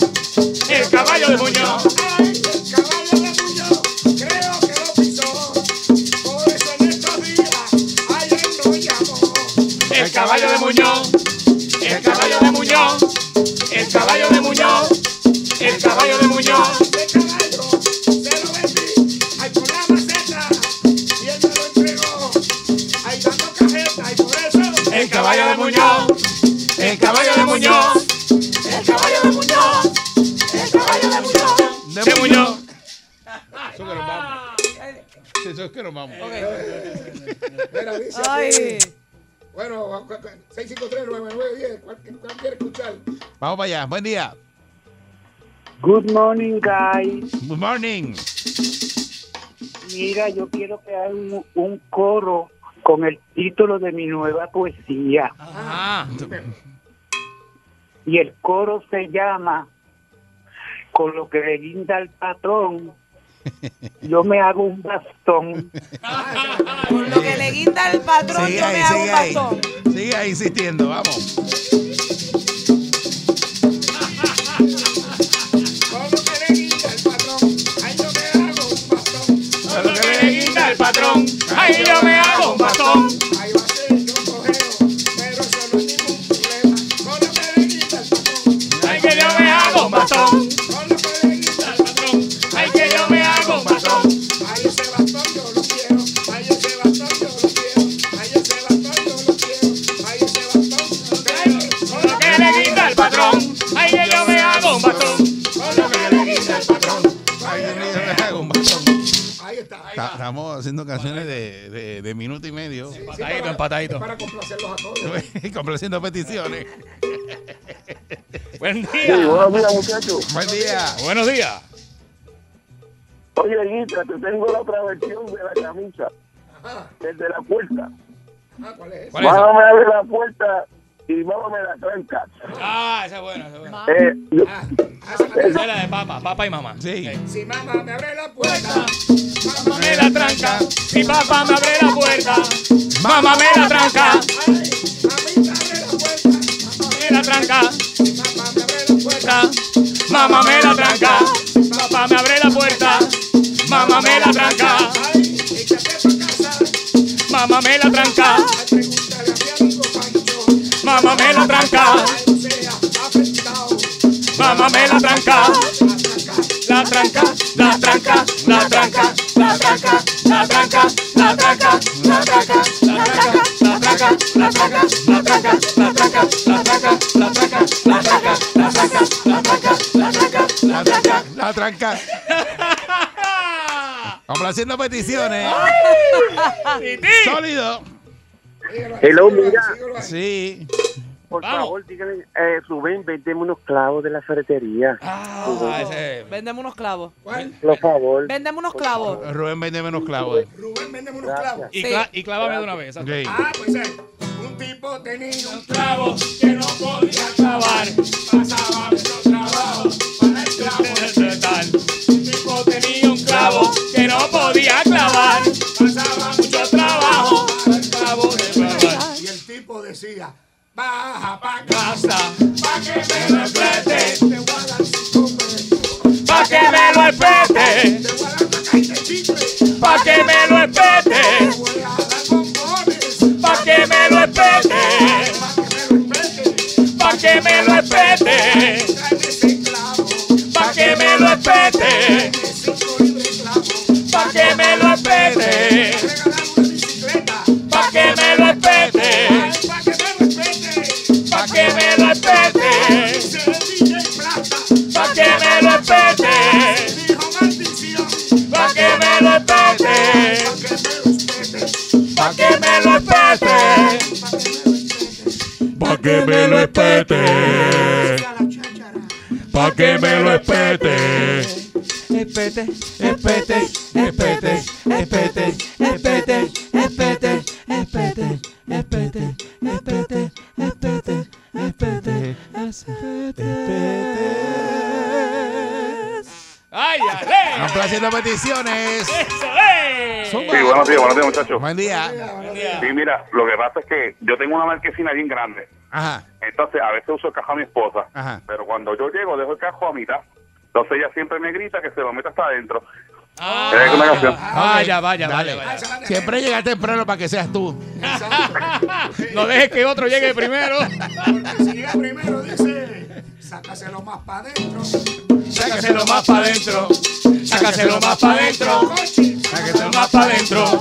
El caballo de Muñoz. El caballo de Muñoz, creo que lo pisó. Por eso en estos días, ayer no llamó. El caballo de Muñoz. El caballo de Muñoz. El caballo de Muñoz. El caballo de Muñoz. Ese caballo se lo vendí, ay por la maceta, y él me lo entregó. Ay dando cajeta, y por eso. El caballo de Muñoz. El caballo de Muñoz. El caballo de Muñoz. El caballo de Muñoz. De Muñoz. Eso que nos vamos. Eso es que nos vamos. Dice Ay. Bueno, 6539910, ¿cuál, cuál quiere escuchar? Vamos para allá. Buen día. Good morning, guys. Good morning. Mira, yo quiero que haga un, un coro con el título de mi nueva poesía. Y el coro se llama Con lo que le guinda al patrón, yo me hago un bastón. Con lo que le guinda el patrón, Sigue yo ahí, me hago un ahí. bastón. Sigue ahí insistiendo, vamos. Para complacerlos a todos. Complaciendo peticiones. Buen Sí, buenos días, muchachos. Buen día. Buenos días. Oye, Guita, te tengo la otra versión de la camisa. Desde la puerta. Ah, ¿cuál es? ¿Cuál abre la puerta y mamá me la tranca. Ah, esa es buena, esa es buena. Eh, yo- Esa es la de papá, papá y mamá. Sí. Si mamá me abre la puerta, mamá me la tranca. Si papá me abre la puerta, mamá me la tranca. Me la tranca. Mamá me la tranca. Papá me abre la puerta. Mamá me la tranca. Mamá me la tranca. Mamá me la tranca. Mamá me la tranca. La tranca, la tranca, la tranca, la tranca, la tranca, la tranca, la tranca, la tranca, la tranca, la tranca, la tranca, la tranca, la tranca, la tranca, la tranca, la tranca, la tranca, la tranca, La tranca, la tranca. Complaciendo peticiones. Sólido. Hello, mira. Sí. Por favor, díganle, eh, Rubén, vendeme unos clavos de la ferretería. Ah, ese. Véndeme unos clavos. Por favor. Véndeme unos clavos. Rubén vende menos clavos. Rubén, véndeme unos clavos. Y, cla- y clávame de una vez. exacto. Sí. Ah, pues eh, un tipo tenía un clavo que no podía clavar. Pasaba mucho trabajo para el clavo de metal. Un tipo tenía un clavo que no podía clavar. Pasaba mucho trabajo para el clavo. Y el tipo decía, baja pa' casa, pa' que me lo espete. Te voy a dar. Pa' que me lo espete. Te voy a dar. Pa' que me lo espete. Te voy a dar. Pa' que me lo espete. Pa' que me lo espete. Pa' que me lo espete. Pa' que me lo espete. Pa' que me lo espete. Pa' que me lo. Pa' que me lo espete. Pa' que me lo espete. Pa' que me lo espete. Pa' que me lo espete. Pa' que me lo espete. Espete, espete, espete, peticiones. ¡Eso es! Sí, buenos días, buenos días, muchachos. Buen día. Sí, mira, lo que pasa es que yo tengo una marquesina bien grande. Ajá, Entonces, a veces uso el cajón a mi esposa. ajá. Pero cuando yo llego, dejo el cajón a mitad. Entonces ella siempre me grita que se lo meta hasta adentro. ¿Tienes una canción? Vaya, vaya, Dale. vaya, vaya. Siempre llega temprano para que seas tú. No dejes que otro llegue primero. Porque si llega primero, dice, sácaselo más para adentro. Sácaselo más para adentro. Sácaselo más para adentro. Sácaselo más para adentro.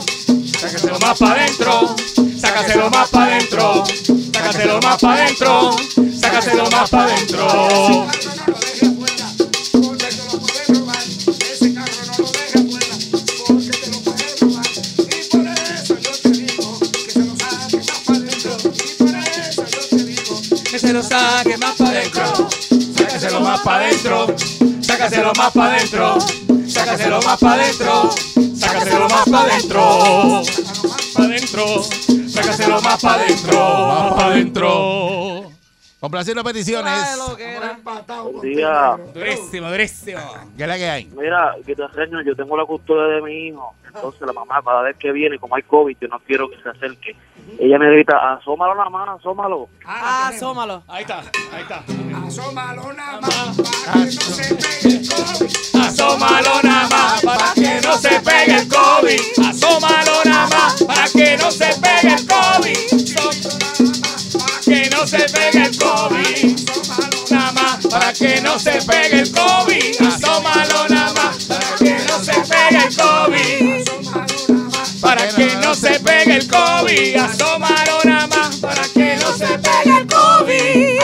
Sácaselo más para adentro. Sácaselo más para adentro. Sácaselo más para adentro. Sácaselo más para adentro. Que se lo saque más para adentro. Más para adentro. Sácaselo más para adentro. Sácaselo más para adentro. Sácaselo más para adentro. Para adentro. Sácaselo más para adentro. Más para adentro. Complaciendo peticiones. Día. Durísimo, durísimo. ¿Qué es la que hay? Mira, que te reño, yo tengo la custodia de mi hijo. Entonces la mamá, cada vez que viene, como hay COVID, yo no quiero que se acerque. Ella me grita, asómalo nada más, asómalo. Ah, asómalo. Ahí está, ahí está. Asómalo nada más para que no se pegue el COVID. Asómalo nada más para que no se pegue el COVID. Asómalo nada más para que no se pegue el COVID. Para que no se pegue el COVID. Nada más para que no se pegue el COVID. Asómalo nada más para que no se pegue el COVID. Para que no se pegue el COVID. Asómalo nada más para que no se pegue el COVID.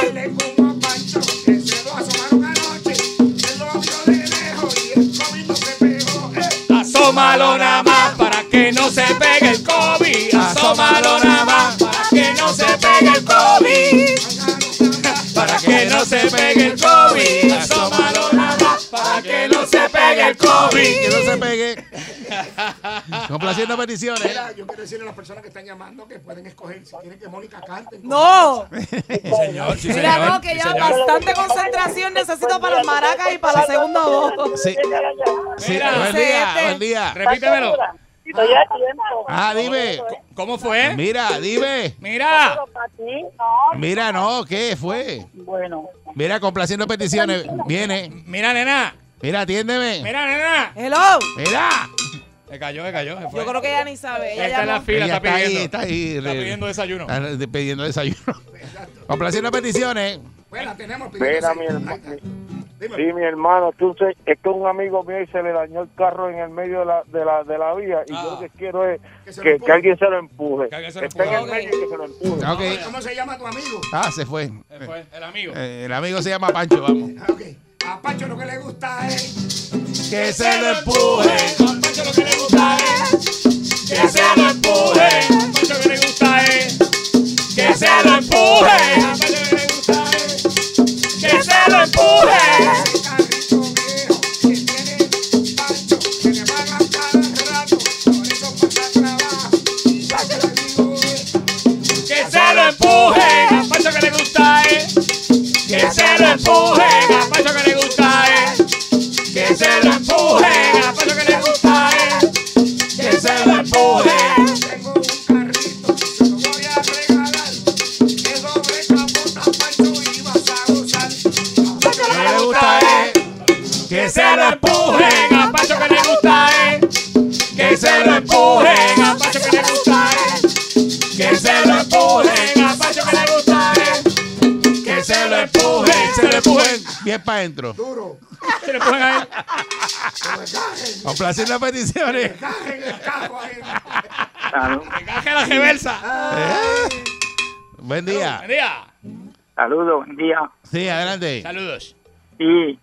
Asómalo nada más para que no se pegue el COVID. Asómalo nada más para que no se pegue el COVID. Que no se pegue el COVID. Asómalo nada para que no se pegue el COVID. Que no se pegue. Complaciendo peticiones. Mira, yo quiero decirle a las personas que están llamando que pueden escoger si quieren que Mónica cante. ¡No! señor, sí, Mira, señor. no, que Sí, ya señor. bastante concentración necesito para las maracas y para la segunda voz. Sí. Sí, Mira. buen día, Este. buen día. Repítemelo. Ah, dime. ¿Cómo fue? Mira, dime. Mira. Mira, no, ¿qué fue? Bueno, Mira, complaciendo peticiones. Viene. Mira, nena. Mira, atiéndeme. Mira, nena. Hello. Mira. Se cayó, se cayó. Se fue. Yo creo que ella ni sabe. Ella Está en la fila, Ella está está ahí, pidiendo. está ahí. Está pidiendo desayuno. De- pidiendo desayuno. Complaciendo peticiones. Bueno, la tenemos. Mira, mi hermano. Sí, mi hermano, tú sé- es que un amigo mío y se le dañó el carro en el medio de la, de la, de la vía y yo lo que quiero es Que se que, alguien se lo empuje. Que alguien se lo Está en el medio y que se lo empuje. ¿Cómo se llama tu amigo? Ah, se fue. Se fue el amigo. Eh, el amigo se llama Pancho, vamos. Ah, Ok. A Pancho lo que le gusta es Que se lo empuje. A Pancho lo que le gusta es que se lo empuje. A Pancho lo que le gusta es que se lo empuje. A Pancho lo que le gusta es que se lo empuje. se lo empuje. A que le gusta es que se lo empuje. A bien para adentro. Duro, se que me cajen, Complaciendo peticiones. cajen el carro ahí. encaje la reversa Buen día. buen día Saludos, buen día. Sí, adelante. saludos Sí,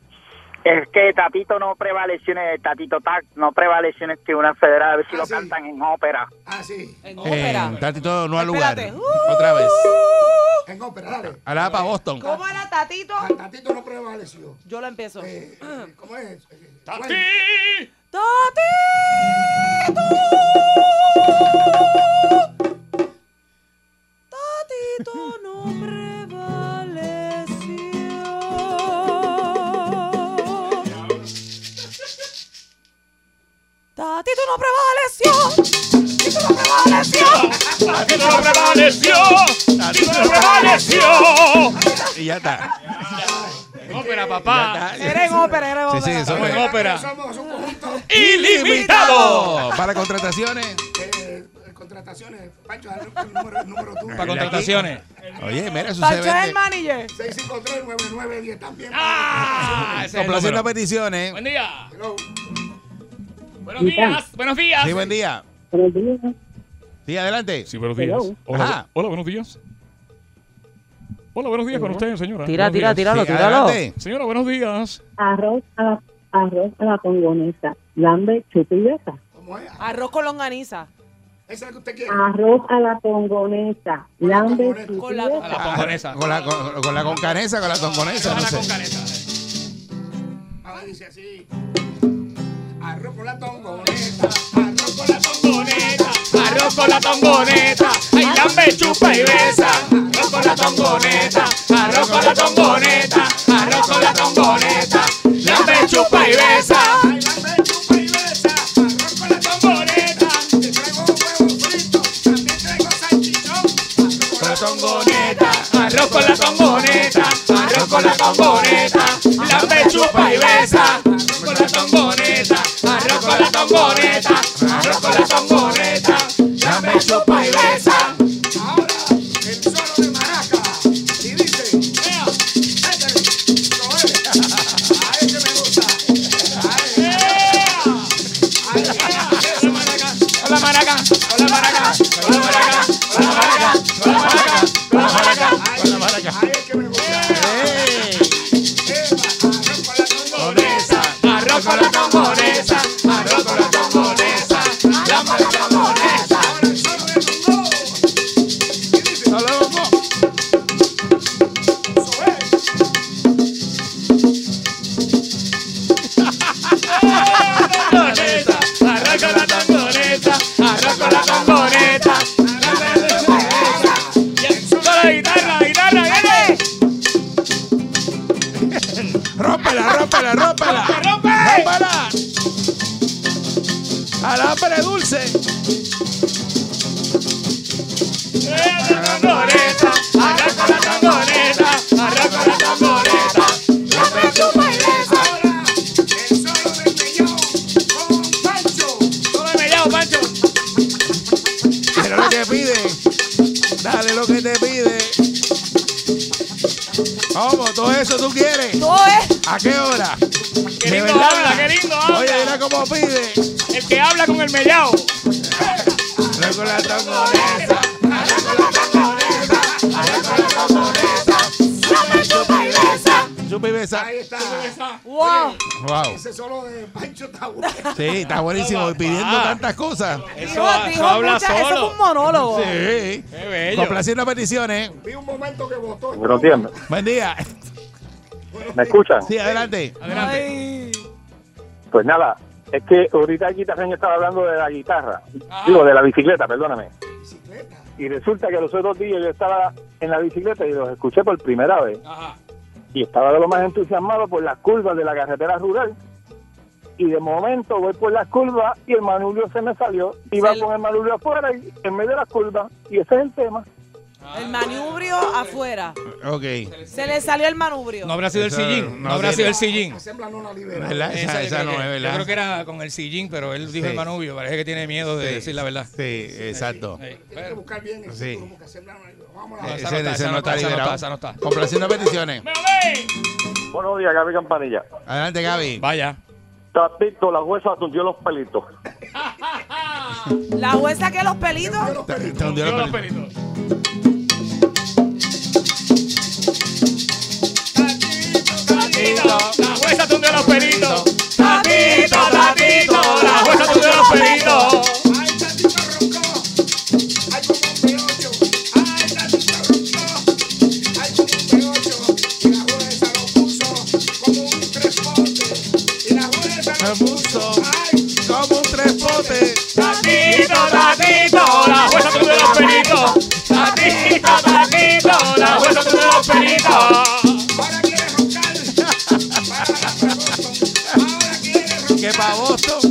es que Tatito no prevaleció en el Tatito Tac, no prevaleció en este una federal, a ver si Ah, lo sí. cantan en ópera. Ah, sí, En Eh, ópera. Tatito no al lugar. Espérate. Otra vez. en ópera, dale. Ahora para Boston. ¿Cómo era Tatito? A Tatito no prevaleció. Yo lo empiezo. Eh, eh, ¿Cómo es? Eh, Tati Tatito. Tatito no prevaleció. Tatito no prevaleció. Tatito no prevaleció. Tati no prevaleció Tati no prevaleció Y ya está. ópera papá. Era en ópera, era en Sí, ópera. sí, eso Estamos en ópera Somos un conjunto ilimitado Para contrataciones. eh, contrataciones. Pancho, dale el número, el número tú. para contrataciones Oye, mira, eso se Pancho es el manager. 653-9910 también. ah Complaciendo peticiones. buen día Hello. Buenos días buenos días Sí, buen día. Sí, adelante. Sí, buenos días. Ajá. Hola, hola, buenos días. Hola, buenos días con usted, señora. Tira, Buenos tira, días. tíralo, Sí, tíralo. adelante. Señora, buenos días. arroz a la, arroz a la congonesa, lambe, besa. ¿Cómo es? Arroz con longaniza. Esa es la que usted quiere. Arroz a la congonesa, Con la lambe, congonesa. chupa Con la- a besa. la pongonesa Con la, con, con la concanesa, con la tonconesa, a no la concanesa Ahora dice así. Con la tongoneta. Arroz con la tongoneta. Arroz con la tongoneta, ay lambe, chupa y besa. Arroz con la tongoneta, arroz con la tongoneta, arroz con la tongoneta, lambe, chupa y besa. Ay, lambe, chupa y besa. Arroz con la tongoneta. Te traigo un huevo. También traigo salchichón. Arroz Con la tongoneta, arroz con la tongoneta, arroz con la tongoneta, lambe, chupa y besa. Arroz con la tongoneta, tongoneta, arroz con la tongoneta, chupa y besa. Alambre dulce. tamboreta, arranca la tamboreta, arranca la tamboreta. La me chupa y besa. El solo del mellao con Pancho. Solo del mellao, Pancho. Pero lo que pide. Dale lo que te pide. Vamos, todo eso tú quieres. Todo es. ¿A qué hora? Qué lindo habla, qué lindo habla. Oye, mira cómo pide. El que habla con el mellao. Chupa y besa. Ahí está. Wow. Wow. Ese solo de Pancho está bueno. Sí, está buenísimo. y Pidiendo tantas cosas. Dijo, dijo muchas- Eso fue un monólogo. Sí. bello. Complaciendo peticiones. Vi un momento que votó. Buenos días. Buen día. ¿Me escuchan? Sí, adelante. Ay. Pues nada, es que ahorita el guitarreño estaba hablando de la guitarra. Digo, de la bicicleta, perdóname. Y resulta que los otros días yo estaba en la bicicleta y los escuché por primera vez. Y estaba de lo más entusiasmado por las curvas de la carretera rural. Y de momento voy por las curvas y el manubrio se me salió. Iba con el manubrio afuera y en medio de las curvas. Y ese es el tema. El manubrio afuera. Ok. Se le salió el manubrio. No habrá sido el Eso sillín. No, no habrá sido el sillín. ¿Verdad? Esa, yo esa creo no que- es verdad. Yo creo que era con el sillín, pero él dijo Sí. el manubio. Parece que tiene miedo de Sí. decir la verdad. Sí, exacto. Sí. Hay que buscar bien el Sí. título porque. Vamos a esa Ese, no está, ese esa no está esa no liberado. está, esa no está. Complaciendo peticiones. Buenos días, Gaby Campanilla. Adelante, Gaby. Vaya. Tatito, la huesa tundió los pelitos. La jueza que los pelitos. Te- te hundió los pelitos. Tatito, la jueza tundió los pelitos. Tatito, tatito, la jueza tundió los pelitos. Ay, tatito roncó. Ay, como un B8. Ay, tatito roncó. Ay, como un B8. Y la jueza lo puso como un tres potes. Y la jueza lo puso. Ay, Como un tres potes. Tatito, tatito, la jueza tundió los pelitos. Tatito, tatito, la jueza tundió los pelitos. Que pa'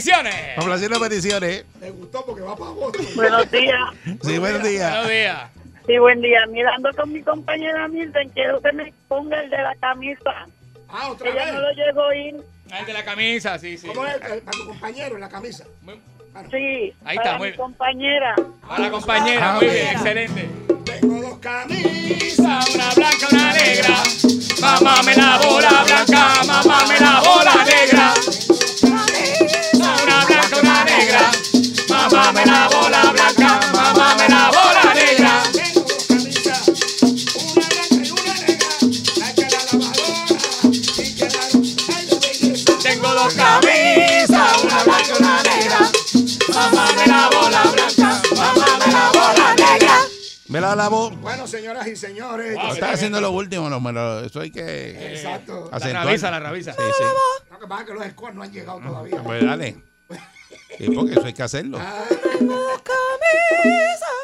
peticiones. Complaciendo peticiones. Me gustó porque va para Boston. Buenos días. Sí, buenos días. Buenos días. Sí, buen día. Mirando con mi compañera Milton, quiero que me ponga el de la camisa. Ah, otra Ella vez. no lo llegó a oír. El de la camisa, sí, sí. ¿Cómo es? Para tu compañero en la camisa. Sí, Ahí para está, muy mi bien. compañera. A la compañera, Ah, muy bien, excelente. Tengo dos camisas, una blanca, una negra. Mamá me la bola blanca, mamá me la bola negra. Mamá me la bola blanca, mamá me la bola negra. Tengo dos camisas, una blanca y una negra. La que la la bola blanca, mamá me la bola negra. Me la lavó. Bueno, señoras y señores. No, Está haciendo lo último, no, me lo- eso hay que. Exacto. acentuar. la ravisa. Sí, sí. Lo que pasa es que los scores no han llegado todavía. Pues dale. Sí, porque eso hay que hacerlo.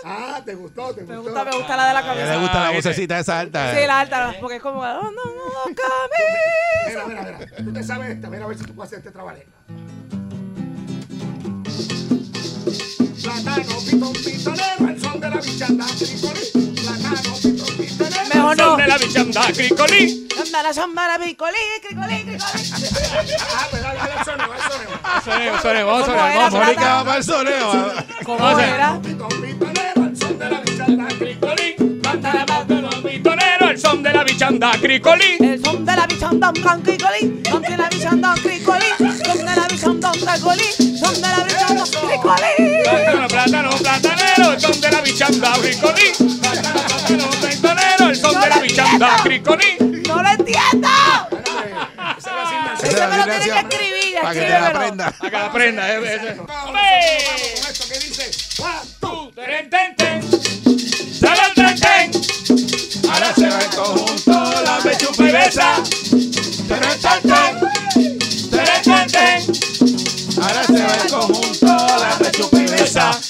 Ah, te gustó, te Me gustó. gusta, me gusta la de la A ella camisa. le gusta la Ah, vocecita esa alta. Sí, la alta, porque es como. oh, no, no, camisa. Mira, mira, mira. Tú te sabes esta. Mira a ver si tú puedes hacer este trabalengua. Plátano, pitón, pitonero, el son de la bichanda, cricolí. Plátano, pitón, Mejor el son no. de la bichanda, cricolí. Chambara, chambara, picolí, cricolí, cricolí. Ah, pues dale, el soneo, el soneo. Soneo, soneo, vamos, ¿Cómo soneo, era, vamos. Mónica soneo. ¿Cómo Vamos a hacer. era? El son de la bichanda, cricolí. El son de la bichanda, cricolí. El son de la bichanda, cricolí. Son de la. Son de un cricolí. Plátano, plátano, platanero, el son de la bichanda, cricolí. Plátano, plátano, pitonero, el son de la bichanda, cricolí. ¡No lo entiendo! Eso me lo tienes que escribir, Para que te la aprenda. Para que la aprenda. eh, eh, eh. Con esto que dice one, two, ten, ten, ten. Ten, ten. Ahora se va el conjunto, la pechupa y besa. Ten, ten, ten.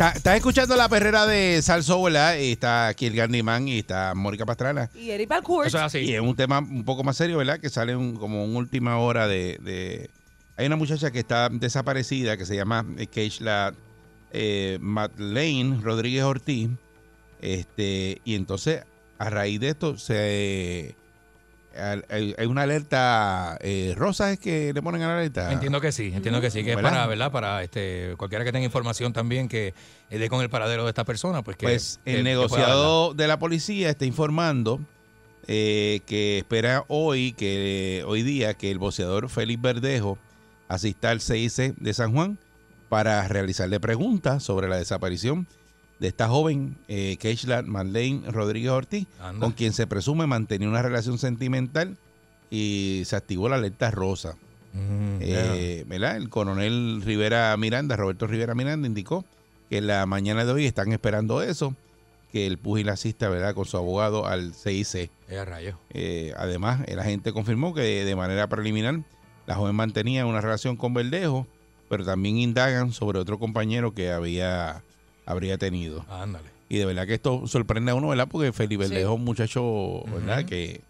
Estás escuchando la perrera de Salso, ¿verdad? Y está aquí el y está Mónica Pastrana. Y Eric Balcourt. Eso es así. Y es un tema un poco más serio, ¿verdad? Que sale un- como una última hora de, de- Hay una muchacha que está desaparecida que se llama eh, Keishla eh, Madeleine Rodríguez Ortiz. Este, y entonces, a raíz de esto, se hay, una alerta eh, rosa, es que le ponen a la alerta. Entiendo que sí, entiendo que sí, que es para, ¿verdad? Para este, cualquiera que tenga información también que eh, dé con el paradero de esta persona, pues que. Pues el que negociado de la policía está informando eh, que espera hoy, que hoy día, que el boceador Félix Verdejo asista al CIC de San Juan para realizarle preguntas sobre la desaparición de esta joven, eh, Keishla Marlene Rodríguez Ortiz, Anda. con quien se presume mantenía una relación sentimental y se activó la alerta rosa. Mm, Eh, ¿verdad? El coronel Rivera Miranda, Roberto Rivera Miranda, indicó que en la mañana de hoy están esperando eso, que el pugil asista ¿verdad? con su abogado al CIC. rayo. Eh, además, el agente confirmó que de manera preliminar la joven mantenía una relación con Verdejo, pero también indagan sobre otro compañero que había habría tenido. Ándale. Y de verdad que esto sorprende a uno, ¿verdad? Porque Felipe Sí. Es un muchacho, ¿verdad? Que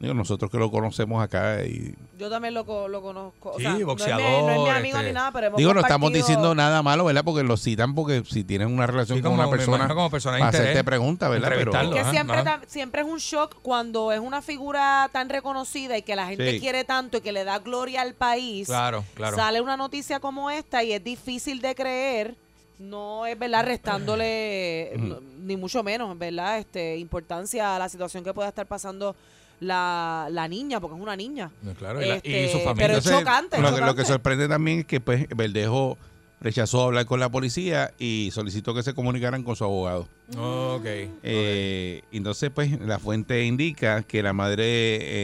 digo, nosotros que lo conocemos acá y Yo también lo, co- lo conozco. O Sí, sea, no es mi- No es, mi, boxeador, amigo este, ni nada, pero hemos Digo, no estamos diciendo nada malo, ¿verdad? Porque lo citan porque si tienen una relación Sí, con como una persona, como persona de interés, hacerte preguntas, ¿verdad? Pero. Que siempre, ajá. siempre es un shock cuando es una figura tan reconocida y que la gente Sí. quiere tanto y que le da gloria al país. Claro, claro. Sale una noticia como esta y es difícil de creer. No es verdad restándole ni mucho menos, ¿verdad? Este importancia a la situación que pueda estar pasando la, la niña, porque es una niña. Claro, y, la- y Este, su familia. pero es chocante, es lo, que, lo que sorprende también es que pues Verdejo rechazó hablar con la policía y solicitó que se comunicaran con su abogado. Ok. Eh, entonces, pues, la fuente indica que la madre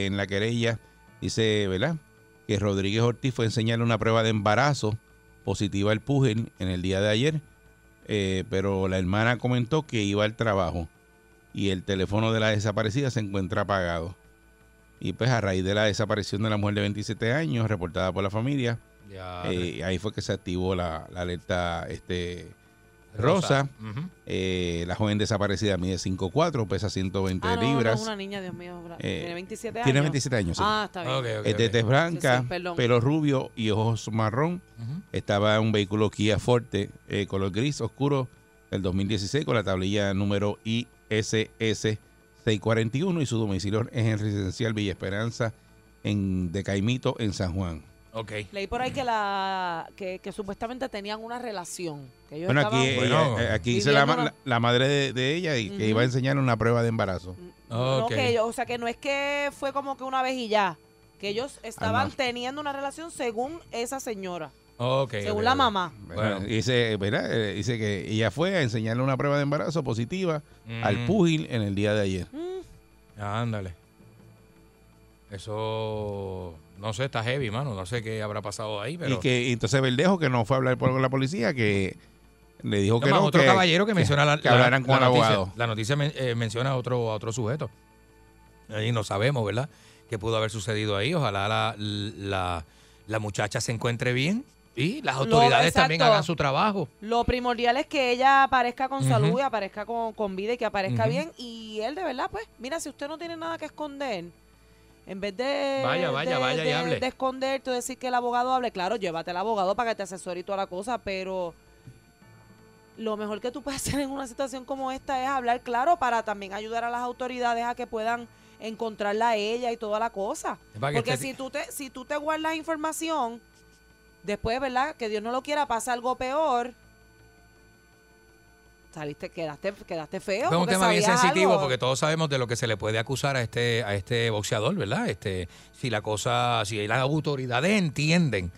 eh, en la querella dice, ¿verdad? Que Rodríguez Ortiz fue a enseñarle una prueba de embarazo positiva al pugil en el día de ayer, eh, pero la hermana comentó que iba al trabajo y el teléfono de la desaparecida se encuentra apagado. Y pues a raíz de la desaparición de la mujer de 27 años, reportada por la familia, eh, ahí fue que se activó la, la alerta este, rosa. Ujú. Eh, la joven desaparecida mide 5'4", pesa 120 Ah, no, libras. No, una niña, Dios mío. Eh, tiene 27 años. tiene 27 años, sí. Ah, está bien. Ok, ok, Es de tez blanca, Sí, sí, pelo rubio y ojos marrón. Ujú. Estaba en un vehículo Kia Forte eh, color gris oscuro del 2016 con la tablilla número ISS 641 y su domicilio es en residencial Villa Esperanza en de Caimito en San Juan. Ok. Leí por ahí que la que, que supuestamente tenían una relación. Que ellos Bueno, aquí, estaban- Bueno, eh, aquí dice la, viviendo ma- una- la- la madre de, de ella y que iba a enseñar una prueba de embarazo. No Ok. que ellos- o sea, que no es que fue como que una vez y ya. Que ellos estaban no. teniendo una relación según esa señora. Ok, según la mamá. Bueno, dice, ¿verdad? Eh, dice que ella fue a enseñarle una prueba de embarazo positiva al Mm. púgil en el día de ayer. Ándale. Eso, no sé, está heavy, mano. No sé qué habrá pasado ahí, pero... Y que y entonces Verdejo, que no fue a hablar por la policía, que le dijo que no. otro que- caballero que menciona la, que la- hablaran con la el noticia. abogado. La noticia men- eh, menciona a otro, a otro sujeto. Ahí no sabemos, ¿verdad? ¿Qué pudo haber sucedido ahí? Ojalá la, la, la muchacha se encuentre bien y las Lo- autoridades también hagan su trabajo. Lo primordial es que ella aparezca con salud y aparezca con, con vida y que aparezca bien. Y él de verdad, pues, mira, si usted no tiene nada que esconder, en vez de, Vaya, vaya, de- vaya y de- hable. de esconderte o decir que el abogado hable, claro, llévate al abogado para que te asesore y toda la cosa, pero lo mejor que tú puedes hacer en una situación como esta es hablar claro para también ayudar a las autoridades a que puedan encontrarla a ella y toda la cosa. Porque si tú te si tú te guardas información, después, ¿verdad? Que Dios no lo quiera, pasa algo peor. Saliste, quedaste, quedaste feo. Es un tema bien sensitivo algo. porque todos sabemos de lo que se le puede acusar a este a este boxeador, ¿verdad? Este si la cosa si las autoridades entienden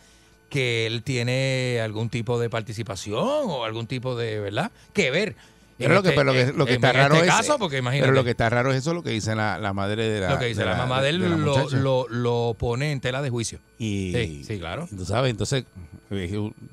que él tiene algún tipo de participación o algún tipo de, ¿verdad? Que ver. Pero lo que, pero lo que, lo que está raro este es. caso, porque imagínate. Pero lo que está raro es eso lo que dice la, la madre de la. lo que dice la, mamá de él lo, lo, lo pone en tela de juicio. Y, Sí, sí, claro. Tú sabes, entonces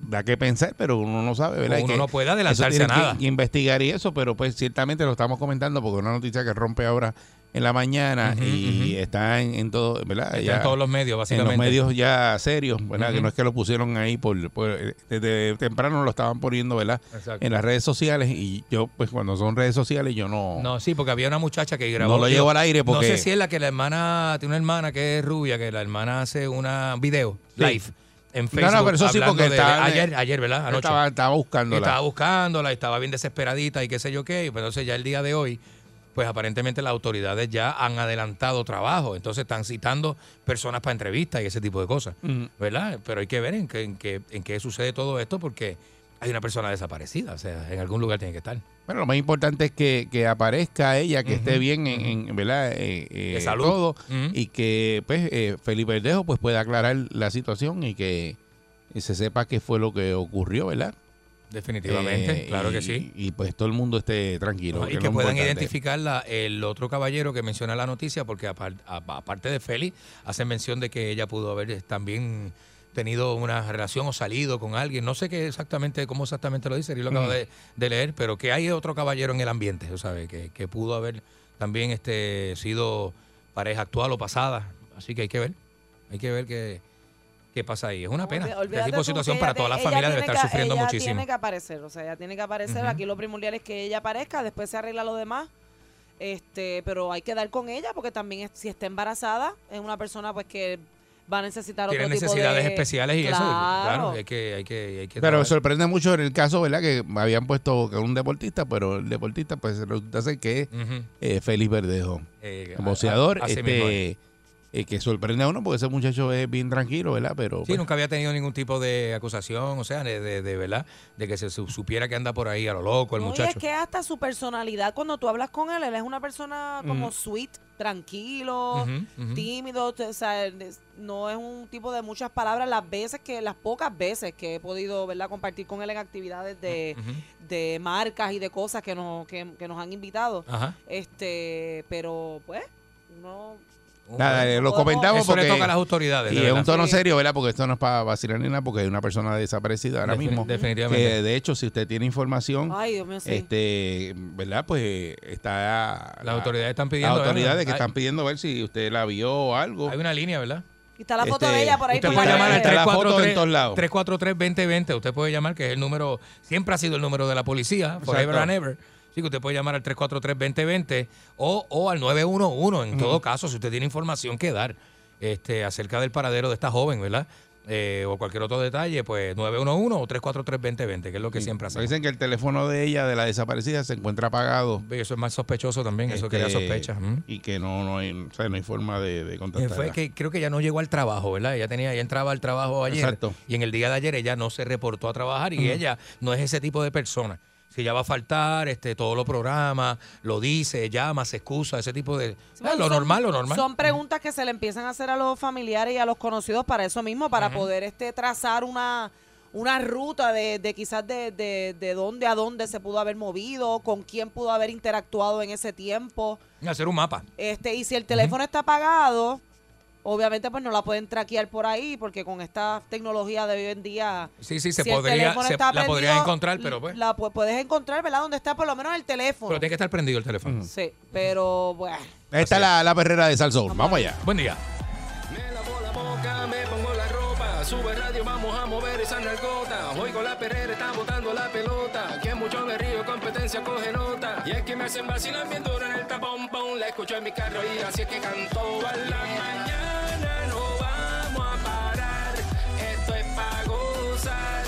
da que pensar, pero uno no sabe, ¿verdad? Uno Que no puede adelantarse a nada. Que, investigar y eso, pero pues ciertamente lo estamos comentando porque una noticia que rompe ahora en la mañana y ujú. está en, en todo, ¿verdad? Está Ya- en todos los medios, En básicamente. los medios ya serios, ¿verdad? Que no es que lo pusieron ahí por, por- desde temprano lo estaban poniendo, ¿verdad? Exacto. En las redes sociales y yo, pues cuando son redes sociales, yo no. No, sí, porque había una muchacha que grabó. No lo llevo al aire porque- No sé si es la que la hermana, tiene una hermana que es rubia, que la hermana hace una video Sí. live en No, Facebook. no, pero eso sí, porque de- estaba- ayer, ayer, ¿verdad? Anoche. Estaba, estaba buscándola. Estaba buscándola, estaba bien desesperadita y qué sé yo qué. y pues entonces ya el día de hoy, pues aparentemente las autoridades ya han adelantado trabajo. Entonces están citando personas para entrevistas y ese tipo de cosas. ¿Verdad? Pero hay que ver en qué, en qué, en qué sucede todo esto porque hay una persona desaparecida. O sea, en algún lugar tiene que estar. Bueno, lo más importante es que, que aparezca ella, que esté bien en, en, ¿verdad? Eh, eh, De salud. todo Ujú. y que pues eh, Felipe Verdejo pues pueda aclarar la situación y que se sepa qué fue lo que ocurrió, ¿verdad? Definitivamente, Eh, claro que sí. Y pues todo el mundo esté tranquilo. No, y que puedan importante. identificar la- el otro caballero que menciona la noticia, porque a- aparte de Félix, hacen mención de que ella pudo haber también tenido una relación o salido con alguien. No sé qué exactamente, cómo exactamente lo dice, yo lo acabo Mm. de, de leer, pero que hay otro caballero en el ambiente, sea, que, que pudo haber también este sido pareja actual o pasada. Así que hay que ver, hay que ver qué, qué pasa ahí. Es una pena. Este olvídate tipo de situación para ella toda la te- familia ella debe tiene estar que- sufriendo ella muchísimo. tiene que aparecer, o sea, ella tiene que aparecer. Aquí lo primordial es que ella aparezca, después se arregla lo demás. Este, pero hay que dar con ella porque también es- si está embarazada es una persona pues que va a necesitar Tiene otro tipo necesidades de especiales y eso, Claro. hay que, hay que, hay que Pero trabajar. sorprende mucho en el caso, ¿verdad? Que habían puesto que un deportista, pero el deportista pues resulta ser que es eh, Félix Verdejo. Eh, boxeador, a- así mismo este, eh, que sorprende a uno porque ese muchacho es bien tranquilo, ¿verdad? Pero Sí, pues, nunca había tenido ningún tipo de acusación, o sea, de, de, de, verdad, de que se su- supiera que anda por ahí a lo loco el No, y muchacho. es que hasta su personalidad, cuando tú hablas con él, él es una persona como sweet, tranquilo, tímido, o sea, no es un tipo de muchas palabras. Las veces que, las pocas veces que he podido, ¿verdad?, compartir con él en actividades de, de marcas y de cosas que nos, que, que nos han invitado. Ajá. Este, pero pues, no. Nada, eh, lo comentamos Eso le porque... toca a las autoridades, Y de es un tono Sí. serio, ¿verdad? Porque esto no es para vacilar ni nada, porque hay una persona desaparecida ahora mismo. definitivamente. Que, de hecho, si usted tiene información, Ay, Dios mío, sí. este, ¿verdad? Pues está... Las autoridades están pidiendo, Las autoridades ¿verdad? que Hay- están pidiendo ver si usted la vio o algo. Hay una línea, ¿verdad? Y está la foto Este, de ella por ahí Usted por puede la llamar al red. la foto en todos 343 lados. 343-2020. Usted puede llamar, que es el número, siempre ha sido el número de la policía, forever Exacto. and ever. Sí, que usted puede llamar al 343-2020 o, o al 911 en todo caso, si usted tiene información que dar este, acerca del paradero de esta joven, ¿verdad? Eh, o cualquier otro detalle, pues 911 o 343-2020, que es lo que siempre hacemos. Dicen que el teléfono de ella, de la desaparecida, se encuentra apagado. Eso es más sospechoso también, eso Este, crea sospecha. Ujú. Y que no, no, hay, o sea, no hay forma de, de contactarla. Fue que creo que ya no llegó al trabajo, ¿verdad? Ella tenía, ella entraba al trabajo ayer. Exacto. Y en el día de ayer ella no se reportó a trabajar y ella no es ese tipo de persona. Si ella va a faltar, este, todo lo programa, lo dice, llama, se excusa, ese tipo de... Ah, lo Son- normal, lo normal. Son preguntas que se le empiezan a hacer a los familiares y a los conocidos para eso mismo, para poder este trazar una, una ruta de, de quizás de, de, de dónde a dónde se pudo haber movido, con quién pudo haber interactuado en ese tiempo. Hacer un mapa. Este, y si el teléfono está apagado, obviamente pues no la pueden traquear por ahí, porque con esta tecnología de hoy en día. Sí, sí, se si podría, se- la podrías encontrar, pero pues. La pu- puedes encontrar, ¿verdad? Donde está por lo menos el teléfono. Pero tiene que estar prendido el teléfono. Sí, pero bueno. Esta es la, la perrera de Salsoul. Vamos allá. Buen día. boca, me pongo la ropa, sube radio, vamos a mover esa narcota. Hoy con la perrera está botando la pelota, que mucho me río, competencia coge nota. Y es que me hacen vacilar bien duro en el tapón, pon, la escucho en mi carro y así es que canto a la mañana. No vamos a parar, esto es pa' gozar,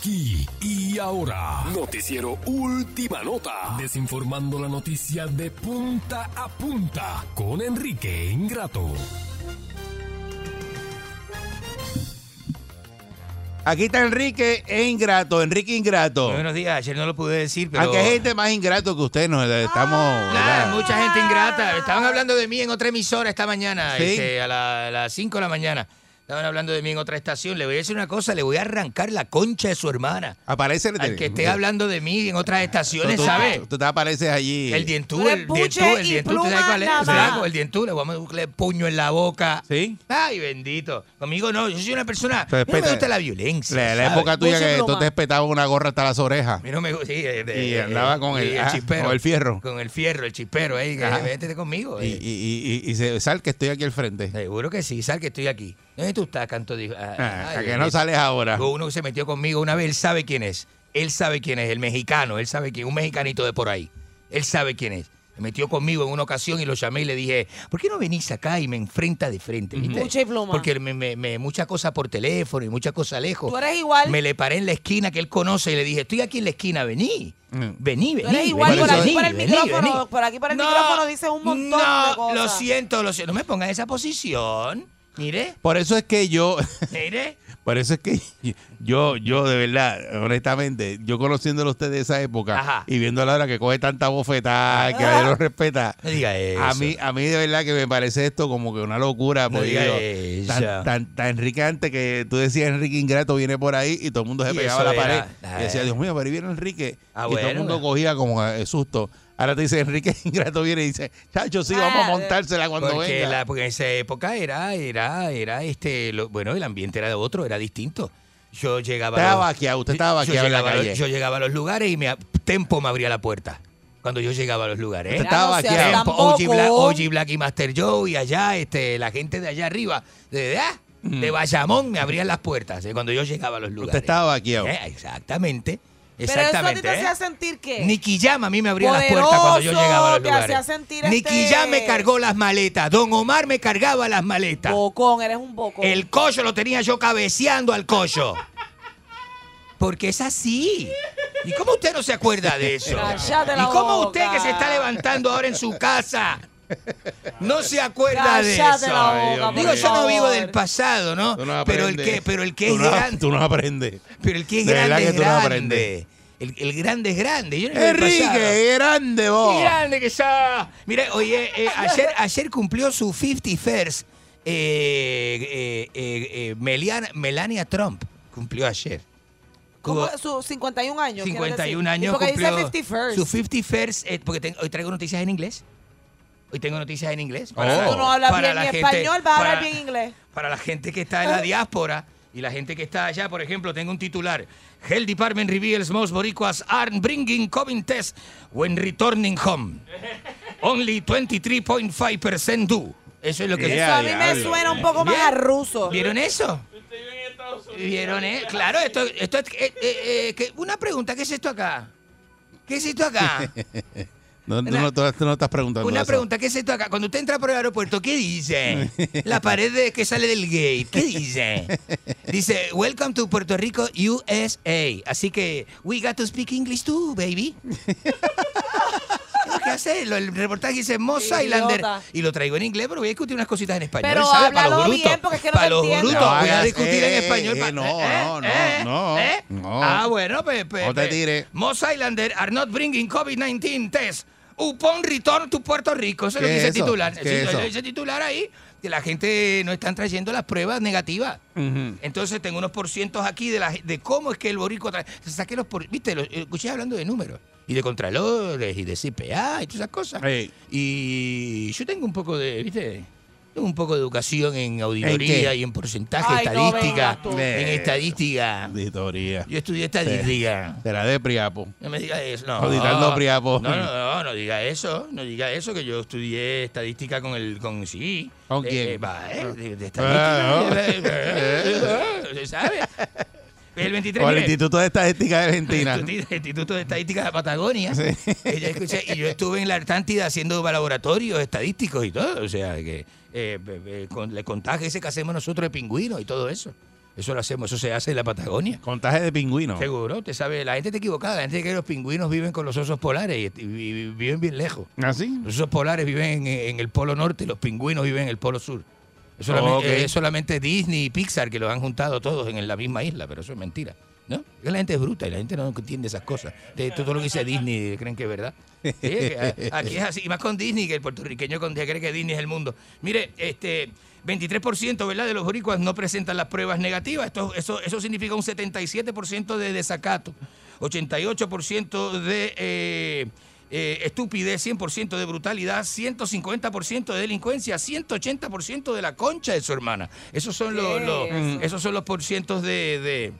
Aquí y ahora. Noticiero Última Nota. Desinformando la noticia de punta a punta con Enrique Ingrato. Aquí está Enrique e Ingrato. Enrique Ingrato. Buenos días, ayer no lo pude decir, pero... Aunque hay gente más ingrato que usted, nos estamos. Nada, ¿verdad? mucha gente ingrata. Estaban hablando de mí en otra emisora esta mañana, ¿Sí? este, a, la- a las 5 de la mañana. Estaban hablando de mí en otra estación. Le voy a decir una cosa, le voy a arrancar la concha de su hermana. Aparece Al que esté hablando de mí en otras estaciones, Tú- tú- ¿sabe? Tú te apareces allí. El dientú, el dientú, el dientú, ¿tú sabes cuál es? Flaco, el dientú, le vamos a darle puño en la boca. ¿Sí? Ay, bendito. Conmigo no, yo soy una persona... Te a mí no me gusta la violencia. La, la época tuya que tú te espetabas una gorra hasta las orejas. A mí no me gusta. Sí, eh, Y eh, andaba con y el- ah, con el fierro. Con el fierro, el chispero, ahí, vete conmigo. Y, eh. y, y, y se sal que estoy aquí al frente. Seguro que sí, sal que estoy aquí. ¿Dónde tú estás, canto? Dijo, ah, Ah, ay, ¿a que no es- sales ahora? Uno que se metió conmigo una vez, él sabe quién es. Él sabe quién es, el mexicano, él sabe quién, un mexicanito de por ahí. Él sabe quién es. Se metió conmigo en una ocasión y lo llamé y le dije, ¿por qué no venís acá y me enfrenta de frente? ¿viste? Buche y pluma. Porque me, me, me- mucha cosa por teléfono y mucha cosa lejos. Tú eres igual. Me le paré en la esquina que él conoce y le dije, estoy aquí en la esquina, vení. Vení, vení. Tú eres igual vení, por aquí vení, por el vení, micrófono. vení. Por aquí por el No, micrófono dices un montón no, de cosas. Lo siento, lo siento. No me pongas en esa posición. Mire, Por eso es que yo, mire. por eso es que yo, yo de verdad, honestamente, yo conociéndolo a usted de esa época Ajá. y viendo a la hora que coge tanta bofetada, que nadie lo respeta. No diga eso. A mí, a mí de verdad que me parece esto como que una locura. No porque diga digo, eso. tan, tan, tan que tú decías Enrique Ingrato viene por ahí y todo el mundo se Y pegaba a la pared. Y decía, Dios mío, pero ahí viene Enrique. Ah, y todo el bueno. mundo cogía como eh, susto. Ahora te dice Enrique Ingrato viene y dice, chacho, sí, vamos a Ah, montársela cuando porque, venga. la- porque en esa época era, era, era este, lo- bueno, el ambiente era de otro, era distinto. Yo llegaba a Estaba los- vaqueado, usted estaba yo en la llegaba a yo llegaba a los lugares y me, Tempo me abría la puerta. Cuando yo llegaba a los lugares. Usted ¿eh? estaba Ya no seas vaqueado. Tempo. OG Black, OG Black y Master Joe y allá, este, la gente de allá arriba, de, ah, de Bayamón, me abrían las puertas eh, cuando yo llegaba a los lugares. Usted estaba vaqueado. Eh, exactamente. Pero eso a ti Exactamente. te ¿eh? hacía sentir qué? Nicky Jam a mí me abría las puertas cuando yo llegaba a los te lugares. hacía sentir Nicky este- Jam me cargó las maletas. Don Omar me cargaba las maletas. Bocón, eres un bocón. El collo lo tenía yo cabeceando al collo. Porque es así. ¿Y cómo usted no se acuerda de eso? ¿Y cómo usted que se está levantando ahora en su casa no se acuerda de eso? la boca, por Digo, yo no favor. vivo del pasado, ¿no? Tú no pero el que, pero el que Tú es no- grande, Tú no aprendes. pero el que es De verdad grande que es tú no grande. aprendes. El, el grande es grande. Yo no Enrique, grande vos. Qué grande que ya. Mire, oye, eh, ayer, ayer cumplió su 51st eh, eh, eh, eh, Meliana- Melania Trump. Cumplió ayer. ¿Cómo? Sus 51 años. ¿quieres 51 decir? años ¿Y por qué cumplió dice 51st? su 51st, eh, porque ten- hoy traigo noticias en inglés. Hoy tengo noticias en inglés. Oh. Tú no hablas para bien la ni gente- español, vas a hablar para- bien inglés. para la gente que está en la diáspora y la gente que está allá, por ejemplo, tengo un titular. Health Department reveals most boricuas aren't bringing COVID test when returning home. Only 23.5% do. Eso es lo que Yeah, Eso a mí me suena un poco más a ruso. ¿Vieron eso? ¿Vieron? eh? Claro, esto, esto es... eh, eh, eh, que- una pregunta, ¿qué es esto acá? ¿Qué es esto acá? No, no, no estás preguntando Una eso. pregunta, ¿qué es esto acá? Cuando usted entra por el aeropuerto, ¿qué dice? La pared de- que sale del gate, ¿qué dice? Dice, welcome to Puerto Rico, USA. Así que, we got to speak English too, baby. ¿Qué hacer? Lo- El reportaje dice Moss Idiota. Islander. Y lo traigo en inglés, pero voy a discutir unas cositas en español. Pero ¿sabe? Para los háblalo brutos. bien, porque es que no Para los entiendo. brutos. No voy a discutir en eh, español. eh, no, eh, no, no, eh, no, eh. no. Ah, bueno, pues. pues, No te pues, tires. Moss Islander are not bringing COVID-19 test upon return to Puerto Rico. Eso es lo ¿Qué que dice el titular. ¿Qué Sí, lo- eso? lo dice el titular ahí. Que la gente no están trayendo las pruebas negativas. Entonces tengo unos porcientos aquí de, la, de cómo es que el boricua trae. Saqué los por, viste, los, escuché hablando de números y de contralores y de CPA y todas esas cosas. Y yo tengo un poco de, viste, un poco de educación en ¿En auditoría y en porcentaje, Ay, estadística. en estadística. Auditoría. Yo estudié estadística. Será de Priapo. No me diga eso, no. Auditando Priapo. No, no, no, no diga eso, no diga eso, que yo estudié estadística con el, con sí. ¿Con quién? eh, va, eh, de, de Ah, no. estadística. ¿Se sabe? El 23 O el mire, Instituto de Estadística de Argentina. el Instituto- de Estadística de Patagonia. Sí. Y yo, escuché- y yo estuve en la Artántida haciendo laboratorios estadísticos y todo. O sea, que eh, con el contagio ese que hacemos nosotros de pingüinos y todo eso. Eso lo hacemos, eso se hace en la Patagonia. Contaje de pingüino. Seguro, usted sabe, la gente está equivocada, la gente cree que los pingüinos viven con los osos polares y, y- y viven bien lejos. ¿Ah, sí? Los osos polares viven en, en el polo norte, los pingüinos viven en el polo sur. Es solamente, Ok. es solamente Disney y Pixar que los han juntado todos en la misma isla, pero eso es mentira. ¿No? La gente es bruta y la gente no entiende esas cosas. De todo lo que dice Disney creen que es verdad. A- aquí es así, y más con Disney, que el puertorriqueño con cree que Disney es el mundo. Mire, este 23% ¿verdad? de los boricuas no presentan las pruebas negativas. Esto, eso, eso significa un 77% de desacato, 88% de eh, eh, estupidez, 100% de brutalidad, 150% de delincuencia, 180% de la concha de su hermana. Esos son los, ¿Qué los- es eso? esos son los porcientos de- de,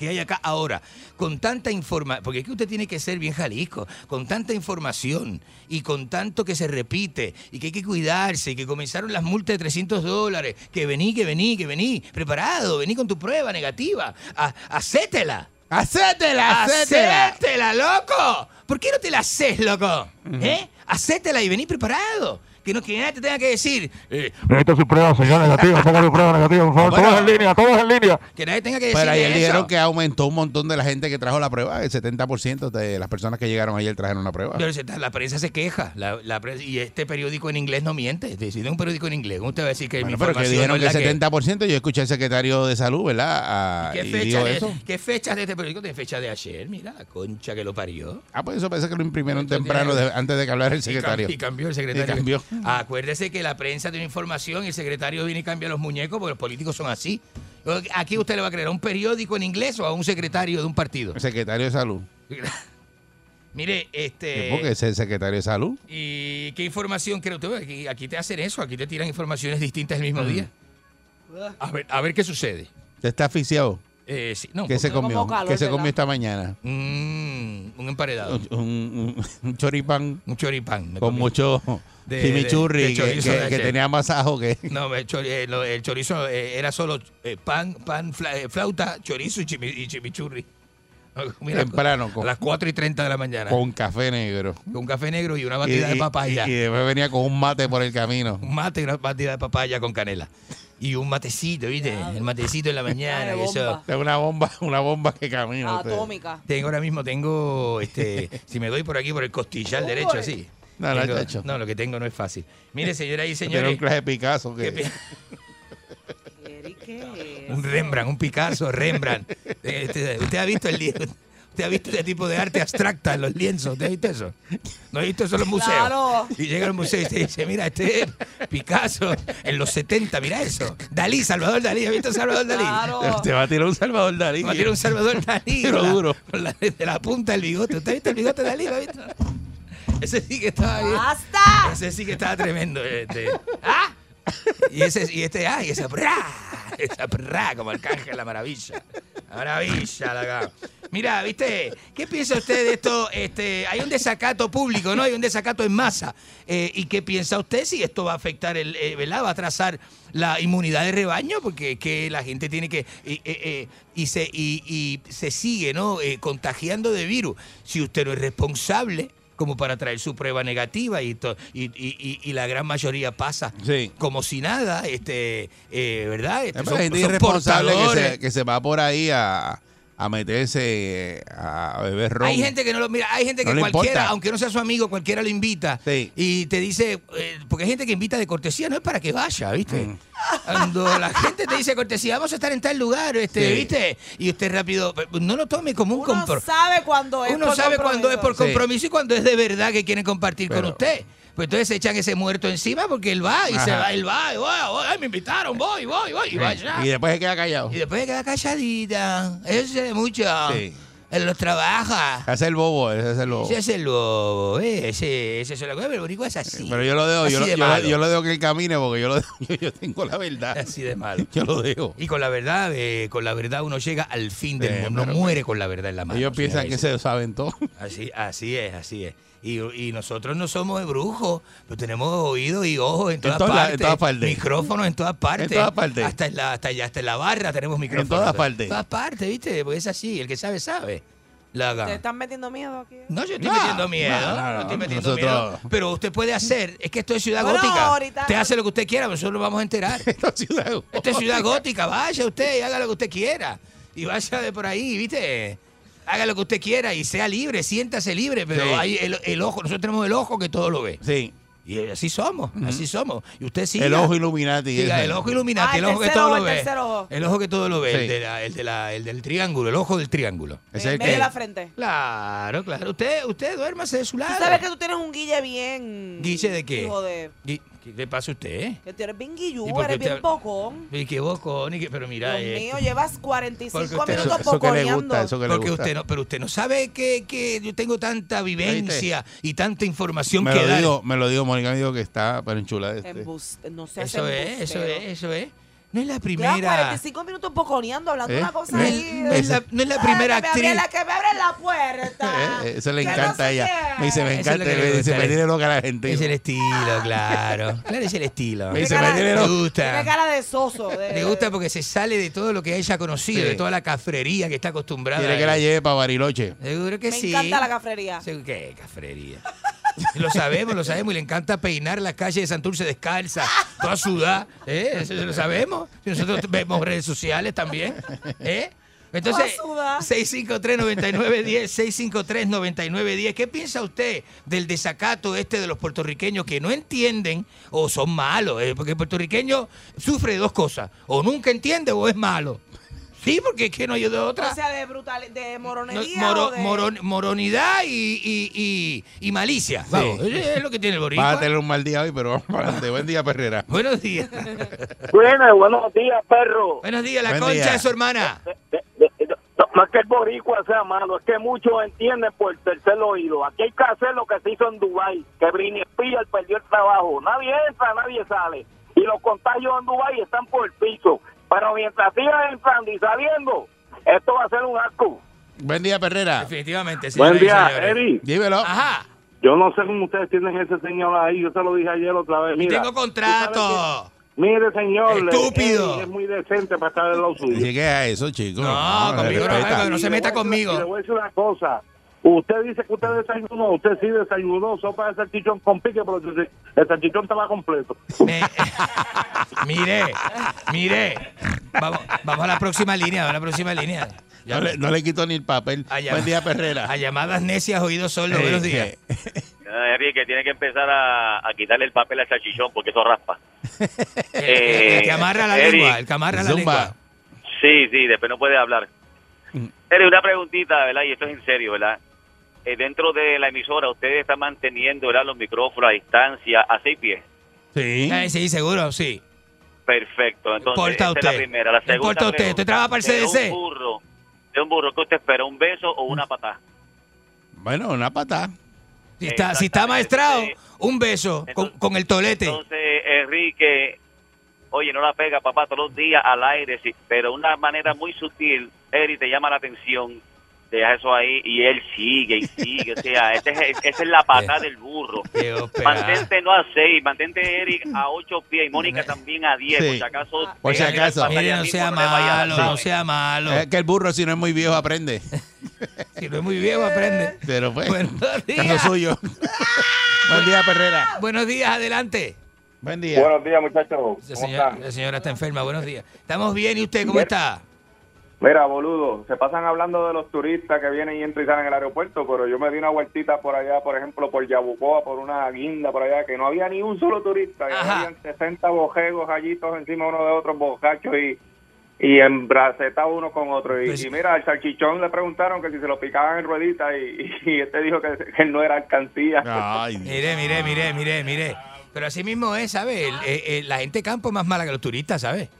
que hay acá ahora, con tanta información, porque es que usted tiene que ser bien Jalisco, con tanta información y con tanto que se repite y que hay que cuidarse y que comenzaron las multas de 300 dólares, que vení, que vení, que vení, preparado, vení con tu prueba negativa, a, hacétela. ¡Hacétela, hacétela! ¡Hacétela, loco! ¿Por qué no te la haces, loco? ¿Eh? Hacétela y vení preparado. Que, no, que nadie te tenga que decir, eh, Necesito su prueba, señor negativo. Ponga su prueba negativa, por favor. Bueno. Todos en línea, todos en línea. que nadie tenga que decir Pero ayer eso. dijeron que aumentó un montón de la gente que trajo la prueba. El 70% de las personas que llegaron ayer trajeron una prueba. Pero la prensa se queja. La, la prensa- y este periódico en inglés no miente. Si es un periódico en inglés, ¿cómo usted va a decir que mi Bueno, pero que dijeron no que el la que- 70%, yo escuché al secretario de salud, ¿verdad? Ah, ¿Qué fecha, de, eso. ¿Qué fechas de este periódico? De fecha de ayer. Mira, la concha que lo parió. Ah, pues eso parece que lo imprimieron temprano de- antes de que hablara el secretario. Y, cambió el secretario. Y cambió. Acuérdese que la prensa tiene información y el secretario viene y cambia los muñecos porque los políticos son así. Aquí usted le va a creer a un periódico en inglés o a un secretario de un partido. El secretario de salud. Mire, este. Porque es el secretario de salud. ¿Y qué información cree usted? Aquí, aquí te hacen eso, aquí te tiran informaciones distintas el mismo Mm. día. A ver, a ver qué sucede. ¿Usted está asfixiado? Eh, sí, no, ¿Qué se comió? ¿Qué se comió esta mañana? Mm, un emparedado. Un, un- un choripán. Un choripán. me Con comí. mucho De- chimichurri, de- de que, chorizo que- de que ayer. tenía más ajo que... No, el, eh, el chorizo eh, era solo eh, pan, pan, fla- flauta, chorizo y, chimi- y chimichurri. Mira, Temprano, con- a las 4 y 30 de la mañana. Con café negro. Con café negro y una Y, batida de papaya. y- y después venía con un mate por el camino. Un mate y una batida de papaya con canela. Y un matecito, ¿viste? El matecito en la mañana. eso- Es una bomba, una bomba que camina. usted. Atómica. Tengo ahora mismo, tengo, este, si me doy por aquí por el costillar derecho, así. No, no, Tengo- no, lo que tengo no es fácil. Mire, señoras y señores. un clase de Picasso que... ¿Qué pi- un Rembrandt, un Picasso, Rembrandt. Este, ¿Usted ha visto el ¿Usted ha visto ese tipo de arte abstracta en los lienzos? ¿Usted ha visto eso? ¿No ha visto eso en los museos? Claro. Y llega al museo y usted dice, mira, este es Picasso en los 70, mira eso. Dalí, Salvador Dalí, ¿ha visto Salvador Dalí? Claro. Te va a tirar un Salvador Dalí. Va a tirar un Salvador Dalí. La- duro. con la- de la punta del bigote. ¿Usted ha visto el bigote de Dalí? ¿Lo ha visto? Ese sí que estaba bien. ¡Basta! Ese sí que estaba tremendo. Este. ¡Ah! Y ese, y este, ah, y esa prá, esa prá, como Arcángel la maravilla. La maravilla, la Mira, ¿viste? ¿Qué piensa usted de esto? Este, hay un desacato público, ¿no? Hay un desacato en masa. Eh, ¿Y qué piensa usted si esto va a afectar, el, eh, ¿verdad? Va a atrasar la inmunidad de rebaño, porque es que la gente tiene que. Y, eh, eh, y se, y, y se sigue, ¿no? Contagiando de virus. Si usted no es responsable como para traer su prueba negativa y, to- y, y- y- y la gran mayoría pasa como si nada, este, eh, ¿verdad? Este, son- gente son irresponsable que portadores. se, que se va por ahí a, a meterse eh, a beber ron. Hay gente que no lo mira, hay gente que No cualquiera, importa. aunque no sea su amigo, cualquiera lo invita y te dice, eh, porque hay gente que invita de cortesía, no es para que vaya, ¿viste? Mm. Cuando la gente te dice cortesía, vamos a estar en tal lugar, este, Sí. ¿viste? Y usted rápido, no lo tome como un Uno compromiso. sabe cuando es Uno por sabe cuando es por compromiso. compromiso y cuando es de verdad que quieren compartir con usted. Pues entonces se echan ese muerto encima porque él va y se va, él va, y voy, voy, ay, me invitaron, voy, voy, voy, y va allá. Y después se queda callado. Y después queda calladita. Eso se ve mucho. Sí. En los trabajos. Ese es el bobo, ese es el bobo. Ese es el lobo, eh, ese, ese es el lobo, pero el boricua es así. Pero yo lo dejo, yo, lo- yo, lo- yo lo dejo que él camine porque yo, lo, yo, yo tengo la verdad. Así de malo. Yo lo dejo. Y con la verdad, eh, con la verdad uno llega al fin del mundo. No pero- muere con la verdad en la mano. Ellos piensan que se saben todo. Así, así es, así es. Y, y nosotros no somos brujos, pero tenemos oídos y ojos en todas, todas la- en partes, todas partes. Micrófonos en todas partes. En todas partes. Hasta en la, hasta allá, hasta en la barra tenemos micrófonos. todas partes. En todas partes, ¿viste? Porque es así, el que sabe, sabe. La ¿Te están metiendo miedo aquí? No, yo estoy No, metiendo miedo. no, no, no estoy metiendo Nosotros- miedo. Pero usted puede hacer. Es que esto es ciudad Bueno, gótica. ahorita- Usted hace lo que usted quiera, nosotros lo vamos a enterar. Esto es ciudad Esto es ciudad gótica. Vaya usted y haga lo que usted quiera. Y vaya de por ahí, ¿viste? Haga lo que usted quiera y sea libre, siéntase libre. Pero Sí. hay el, el ojo, nosotros tenemos el ojo que todo lo ve. Sí. Y así somos, así somos. Y usted siga. El ojo Illuminati. Siga, el ojo iluminati, Ah, el el ojo que todo ojo, lo ve. El ojo que todo lo ve, el, de la- el, de la- el del triángulo, el ojo del triángulo. Es el medio de la frente. Claro, claro. Usted, usted duérmase de su Tú lado. sabes que tú tienes un guille bien... ¿Guille de qué? Hijo de... Gui- ¿Qué le pasa a usted? eh? Que tú eres bien guillú, ¿Y por qué eres bien usted- bocón. Y qué bocón, y qué- pero mira, Dios eh, mío, llevas 45 Porque usted- minutos Eso- eso que le gusta, eso que le porque gusta. usted no, pero usted no sabe que, que yo tengo tanta vivencia y tanta información Me que lo, dar. digo, me lo digo, Mónica me dijo que está pero enchulada. Este. No seas Eso es, eso es, eso es. No es la primera. 45 minutos boconeando, hablando ¿Eh? una cosa No es- ahí. No es la, no es la primera que me actriz. abre la, que me abre la puerta. Eh, eh, Eso le Que no encanta a ella. Me dice, me es encanta. lo que le Me dice, me tiene loca la gente. Es el estilo, claro. Claro, es el estilo. Me dice, me tiene loca. Tiene gusta. cara de soso. de- Le gusta porque se sale de todo lo que ella ha conocido, Sí. de toda la cafrería que está acostumbrada. Quiere que la lleve para Bariloche. Seguro que Me sí. encanta la cafrería. ¿Qué cafrería? Lo sabemos, lo sabemos. Y le encanta peinar la calle de Santurce descalza, toda sudada. ¿eh? Eso lo sabemos. Nosotros vemos redes sociales también. ¿eh? Entonces, Toda sudada. 653-9910, 653-9910. ¿Qué piensa usted del desacato este de los puertorriqueños que no entienden o son malos? eh? Porque el puertorriqueño sufre de dos cosas. O nunca entiende o es malo. Sí, porque es que no hay de otra. O sea, de brutal, de No, moronería moro- o de... moron- moronidad y, y- y- y malicia. Vamos, es lo que tiene el Va boricua. a tener un mal día hoy, pero vamos para adelante. Buen día, Perrera. Buenos días. Buenas, buenos días, perro. Buenos días, la Buen concha día. de su hermana. No, no es que el boricua sea malo, es que muchos entienden por el tercer oído. Aquí hay que hacer lo que se hizo en Dubái, que Britney Spears perdió el trabajo. Nadie entra, nadie sale. Y los contagios en Dubái están por el piso. Pero mientras sigan entrando y saliendo, esto va a ser un asco. Buen día, Perrera. Definitivamente, Buen señoras y día. Eddie. Dímelo. Ajá. Yo no sé cómo ustedes tienen ese señor ahí. Yo se lo dije ayer otra vez. Y Mira, tengo contrato. Mire, señor. Estúpido. Es muy decente para estar en lo suyo. ¿Y qué es eso, chicos? No, conmigo no, no, no se meta a conmigo. Le voy a decir una cosa. Usted dice que usted desayunó, usted sí desayunó sopa de salchichón con pique, pero el salchichón estaba completo. Me- mire, mire. Vamos, vamos a la próxima línea, vamos a la próxima línea. Ya- No le, no le quito ni el papel. a Buen día, Perrera. A llamadas necias, oídos sordos. Eh, Buenos días. eh, Enrique tiene que empezar a, a quitarle el papel al salchichón porque eso raspa. El, el- el que amarra la Eric, lengua, el que amarra la lengua. Sí, sí, después no puede hablar. Mm. Eric, una preguntita, ¿verdad? Y esto es en serio, ¿verdad? Eh, dentro de la emisora, ¿ustedes están manteniendo ¿verdad? los micrófonos a distancia a seis pies? Sí. Eh, sí, seguro, sí. Perfecto. Entonces, usted? es la primera. La ¿Qué segunda importa usted? ¿Usted trabaja para el CDC? De un burro, de un burro, ¿qué usted espera? ¿Un beso o una patada? Bueno, una patada. Si está, si está maestrado, un beso con, con el tolete. Entonces, Enrique, oye, no la pega, papá, todos los días al aire, sí, pero una manera muy sutil, Eric te llama la atención, deja eso ahí y él sigue y sigue, o sea, este es- esa es la patada del burro. Mantente no a seis, mantente Eric a ocho pies y Mónica también a diez, Sí. por si acaso. Por si acaso. no sea malo, no sea malo. Es que el burro, si no es muy viejo, aprende. Si no es muy viejo, aprende. Pero pues, Buenos días. suyo. Buen día, Perrera. Buenos días, adelante. Buen día. Buenos días, muchachos. ¿Cómo La señora, están? la señora está enferma, buenos días. Estamos bien, ¿y usted cómo está? Mira, boludo, se pasan hablando de los turistas que vienen y entran y salen en el aeropuerto, pero yo me di una vueltita por allá, por ejemplo, por Yabucoa, por una guinda por allá, que no había ni un solo turista, y habían 60 bojegos allí todos encima uno de otros bocachos y, y embracetados uno con otro. Y, Pues- y mira, al salchichón le preguntaron que si se lo picaban en rueditas y, y este dijo que, que él no era alcancía. Ay. Mire, mire, mire, mire, mire. Pero así mismo es, ¿sabes? Eh, eh, la gente de campo es más mala que los turistas, ¿sabes?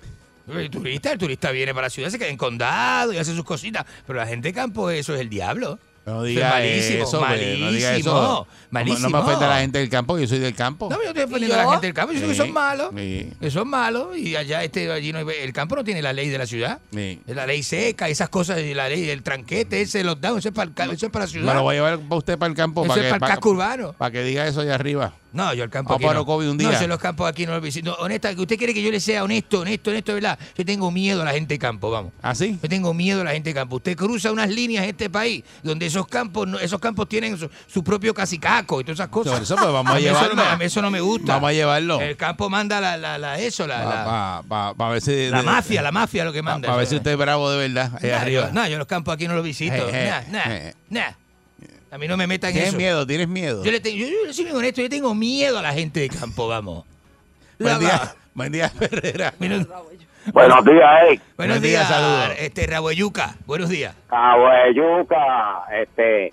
El turista, el turista viene para la ciudad, se queda en condado y hace sus cositas. Pero la gente de campo, eso es el diablo. No Eso es diga malísimo, eso, no diga malísimo, eso. malísimo. No me ofenda a la gente del campo, yo soy del campo. No, yo estoy defendiendo ¿Y a la gente del campo. Yo digo que Sí, son malos. sí. Que son malos. Y allá, este, allí no hay- el campo no tiene la ley de la ciudad. Sí. La ley seca, esas cosas, la ley del tranquete, ese lockdown, eso es para, el eso es para la ciudad. Lo voy a llevar para usted para el campo. Eso para es que, para el casco urbano. para que diga eso allá arriba. No, yo el campo Vamos aquí no. Orocovi un No, día. yo los campos aquí no los visito. Honesta, que usted quiere que yo le sea honesto, honesto, honesto, ¿verdad? Yo tengo miedo a la gente de campo, vamos. ¿Ah, sí? Yo tengo miedo a la gente de campo. Usted cruza unas líneas en este país donde esos campos, no- esos campos tienen su, su propio casicaco y todas esas cosas. Por eso, pues, vamos a eso no llevarlo. a mí eso no me gusta. Vamos a llevarlo. El campo manda la, la, la eso, la, la, Para ver si. la mafia, la mafia lo que manda. Para ver eso. si usted es bravo de verdad. Allá Nah, arriba. yo, no, yo los campos aquí no los visito. Eh, eh, Nah, nah, eh. nah. A mí no me metan en ¿Tienes eso. miedo? ¿Tienes miedo? Yo le tengo, yo, yo soy bien honesto, yo tengo miedo a la gente de campo, vamos. Buen día, buen día, Herrera. Buenos, días, Eric. buenos Buen día, días, saludos. este Raboyuca. Buenos días. Cabueyuca, este,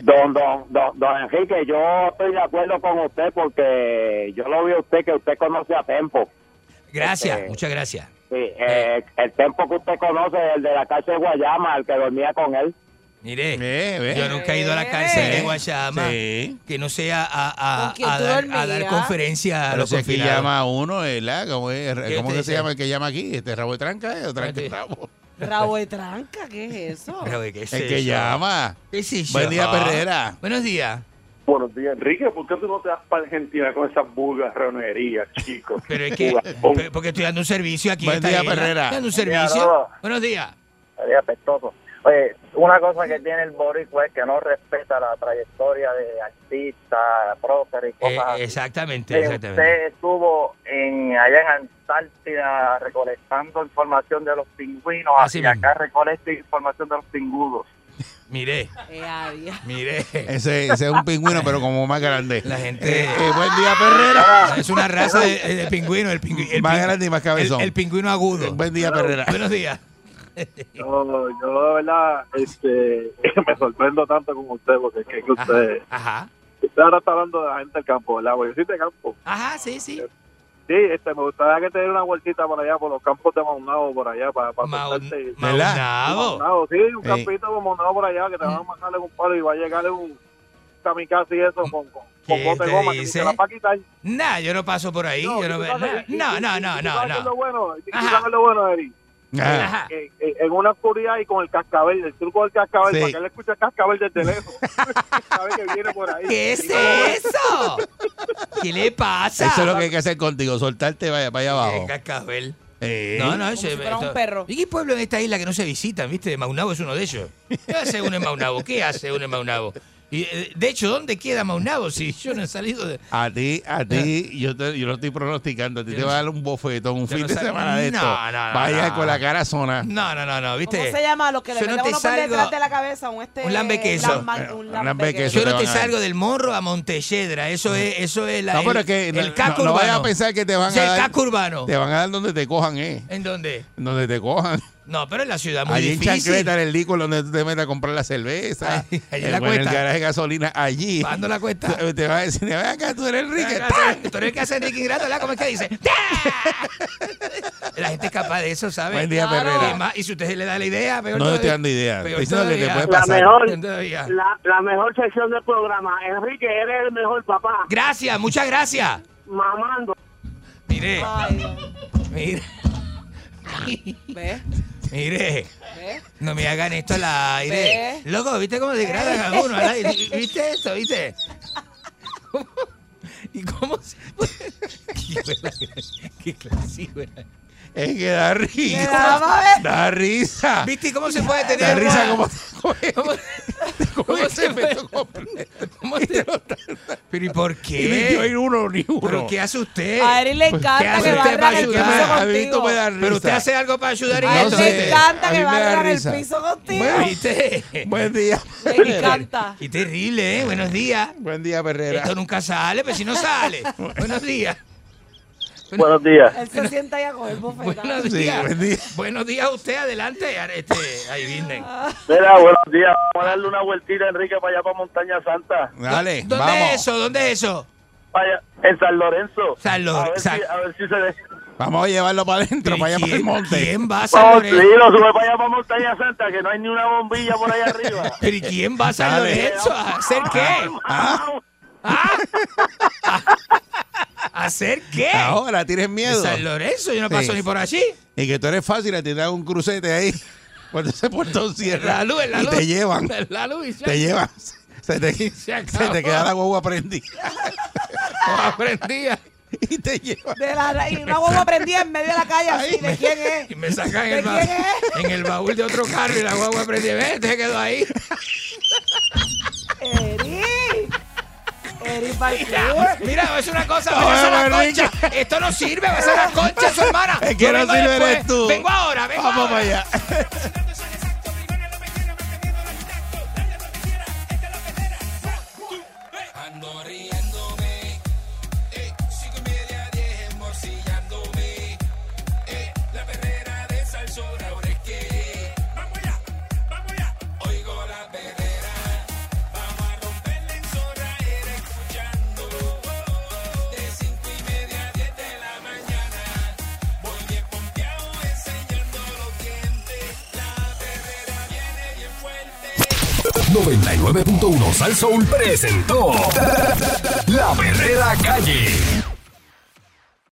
don, don, don, don Enrique, yo estoy de acuerdo con usted porque yo lo vi a usted que usted conoce a Tempo. Gracias, Este, muchas gracias. Sí, eh, el Tempo que usted conoce, el de la de Guayama, el que dormía con él. Mire, ve. yo nunca he ido a la cárcel de Guayama. Sí. Que no sea a, a- ¿Con quién a tú dar, a dar dormías? conferencia a Pero si llama a uno, ¿verdad? ¿Cómo, es? ¿Qué ¿Cómo que se llama el que llama aquí? ¿Este rabo de tranca? ¿eh? ¿O tranca rabo? Rabo de tranca, ¿qué es eso? Pero, ¿qué es El que llama. ¿Qué es eso? Buen día, Ah. Perrera. Buenos días. Buenos días, Enrique. ¿Por qué tú no te das para Argentina con esas burgarronerías, chicos? Pero es que, porque estoy dando un servicio aquí. en Buen día. Perrera. Estoy dando un servicio. Buenos días. Sería apestoso. Oye, una cosa que tiene el boricua es que no respeta la trayectoria de artistas, próceres y Eh, cosas así. exactamente, Eh, exactamente. Usted estuvo en, allá en Antártida recolectando información de los pingüinos Así y mismo. acá recolecta información de los pingudos. Mire, Eh, mire. Ese, ese es un pingüino, pero como más grande. La gente. Eh, eh, buen día, Perrera. Es una raza de, de pingüino, el, pingü- el Más grande y más cabezón. El, el pingüino agudo. Buen día, Perrera. Buenos días. Yo, yo de verdad, este, me sorprendo tanto con usted porque es que, que usted, Ajá. usted ahora está hablando de la gente del campo, ¿verdad? Porque yo soy de campo. Ajá, sí, sí. Sí, este, me gustaría que te diera una vueltita por allá, por los campos de Maunao, por allá, para, para Maun- y- Maunabo. Sí, un campito de Maunao por allá, que te van a mandarle un palo y va a llegarle un kamikaze y eso con, con, con ¿Qué bote te de goma que dice? te la va a quitar. Nah, yo no paso por ahí. yo no ¿tú veo sabes- No, no, no, no, es lo no. bueno, sabes lo bueno, Eri. Ah. En, una oscuridad y con el cascabel, el truco del cascabel, Sí. para que él escuche el cascabel desde lejos. Sabe que viene por ahí. ¿Qué es eso? ¿Qué le pasa? Eso es lo que hay que hacer contigo, soltarte vaya para allá abajo. Eh, cascabel. Eh. No, no, ese, si fuera un perro. ¿Y qué pueblo en esta isla que no se visitan, viste? Maunabo es uno de ellos. ¿Qué hace uno en Maunabo? ¿Qué hace uno en Maunabo? Y, eh, de hecho, ¿dónde queda Maunabo si yo no he salido de... A ti, a ti, yo, te, yo lo estoy pronosticando. A ti Yo te no va a dar un bofetón, un fin no de semana de No, esto. no, no, Vaya no. con la cara zona. No, no, no, no, ¿viste? ¿Cómo se llama? Los que le Yo no meten te uno por salgo- detrás de la cabeza. Un, este, Un lambequeso. Un lambequeso. Yo no te salgo del morro a Montelledra. Eso es, eso es la, No, pero el, es que no, el casco no- no urbano. vayas a pensar que te van Sí, a el dar. casco urbano. Te van a dar donde te cojan, ¿eh? ¿En dónde? Donde te cojan. No, pero en la ciudad muy allí en difícil. Chancleta, en el licor, donde tú te metes a comprar la cerveza. Ahí en en, la o en el cuesta. garaje de gasolina, allí. Pagando la cuesta. Te, te van a decir, ven acá, tú eres Enrique. Venga, tú- eres el que hace Enrique Ingrato, ¿verdad? ¿Cómo es que dice? La gente es capaz de eso, ¿sabes? Buen día, Claro. Perrera. Y, más- y si usted le da la idea, peor No estoy dando idea. Peor Estoy diciendo que te puede La pasar. mejor, Peor todavía. la, la mejor sección del programa. Enrique, eres el mejor papá. Gracias, muchas gracias. Mamando. Mire, Ay, mire, ¿Ves? Mire. ¿Ves? No me hagan esto al aire. Ve. Loco, ¿viste cómo degradan a uno al aire? ¿Viste esto? ¿Viste? ¿Cómo? ¿Y cómo se Qué buena- Qué clase, buena. Es que da risa. ver- Da risa. ¿Viste cómo se puede Da tener risa una- como ¿Cómo, cómo se puede- cómo se- Pero ¿y por Y ni yo qué? ir uno ni uno. ¿Pero qué hace usted? A Eric le ¿Qué encanta hace que usted para el piso ayudar? A mí esto contigo. me da risa. Pero usted hace algo para ayudar en A él sé. le encanta A que me da barran el risa. piso contigo. ¿Viste? Buen día. Le encanta. Y terrible, ¿eh? Buenos días. Buen día, Perrera. Esto nunca sale, pero si no sale. Buenos días. Buenos días. Él se sienta ahí a coger bofetadas. Buenos Sí, días. buen día. Buenos días a usted, adelante. Este, ahí vienen. Mira, buenos días. Vamos a darle una vueltita, Enrique, para allá, para Montaña Santa. Dale, ¿Dónde vamos. es eso? ¿Dónde es eso? Allá, en San Lorenzo. San Lor- a si, a ver si se ve. Vamos a llevarlo para adentro, ¿Y para allá para el quién- monte. ¿Quién va a San Vamos, sí, Lorenzo? lo sube para allá, para Montaña Santa, que no hay ni una bombilla por ahí arriba. ¿Pero y quién va a San. Lorenzo? ¿A hacer qué? Ah, ¿A hacer qué? ahora tienes miedo. San Lorenzo, yo no Sí. paso ni por allí. Y que tú eres fácil, a ti te dan un crucete ahí. Cuando ese portón cierra. La luz, la y luz. te llevan. La luz y ya. Te llevan. Se te, Se se te queda la guagua prendida. No aprendía. Y te llevan. De la, y una guagua prendida en medio de la calle así. ¿De quién es? Y me sacan en ¿De el, ba- quién es? en el baúl de otro carro y la guagua prendí. Ve, te quedó ahí. Eric. Mira, es una cosa, No, voy a la concha. Esto no sirve, va a ser la concha su hermana. Es que no vengo sirve después. eres tú. Vengo ahora, vengo Vamos ahora. para allá. Ando 99.1 Sal Soul presentó La Verdadera Calle.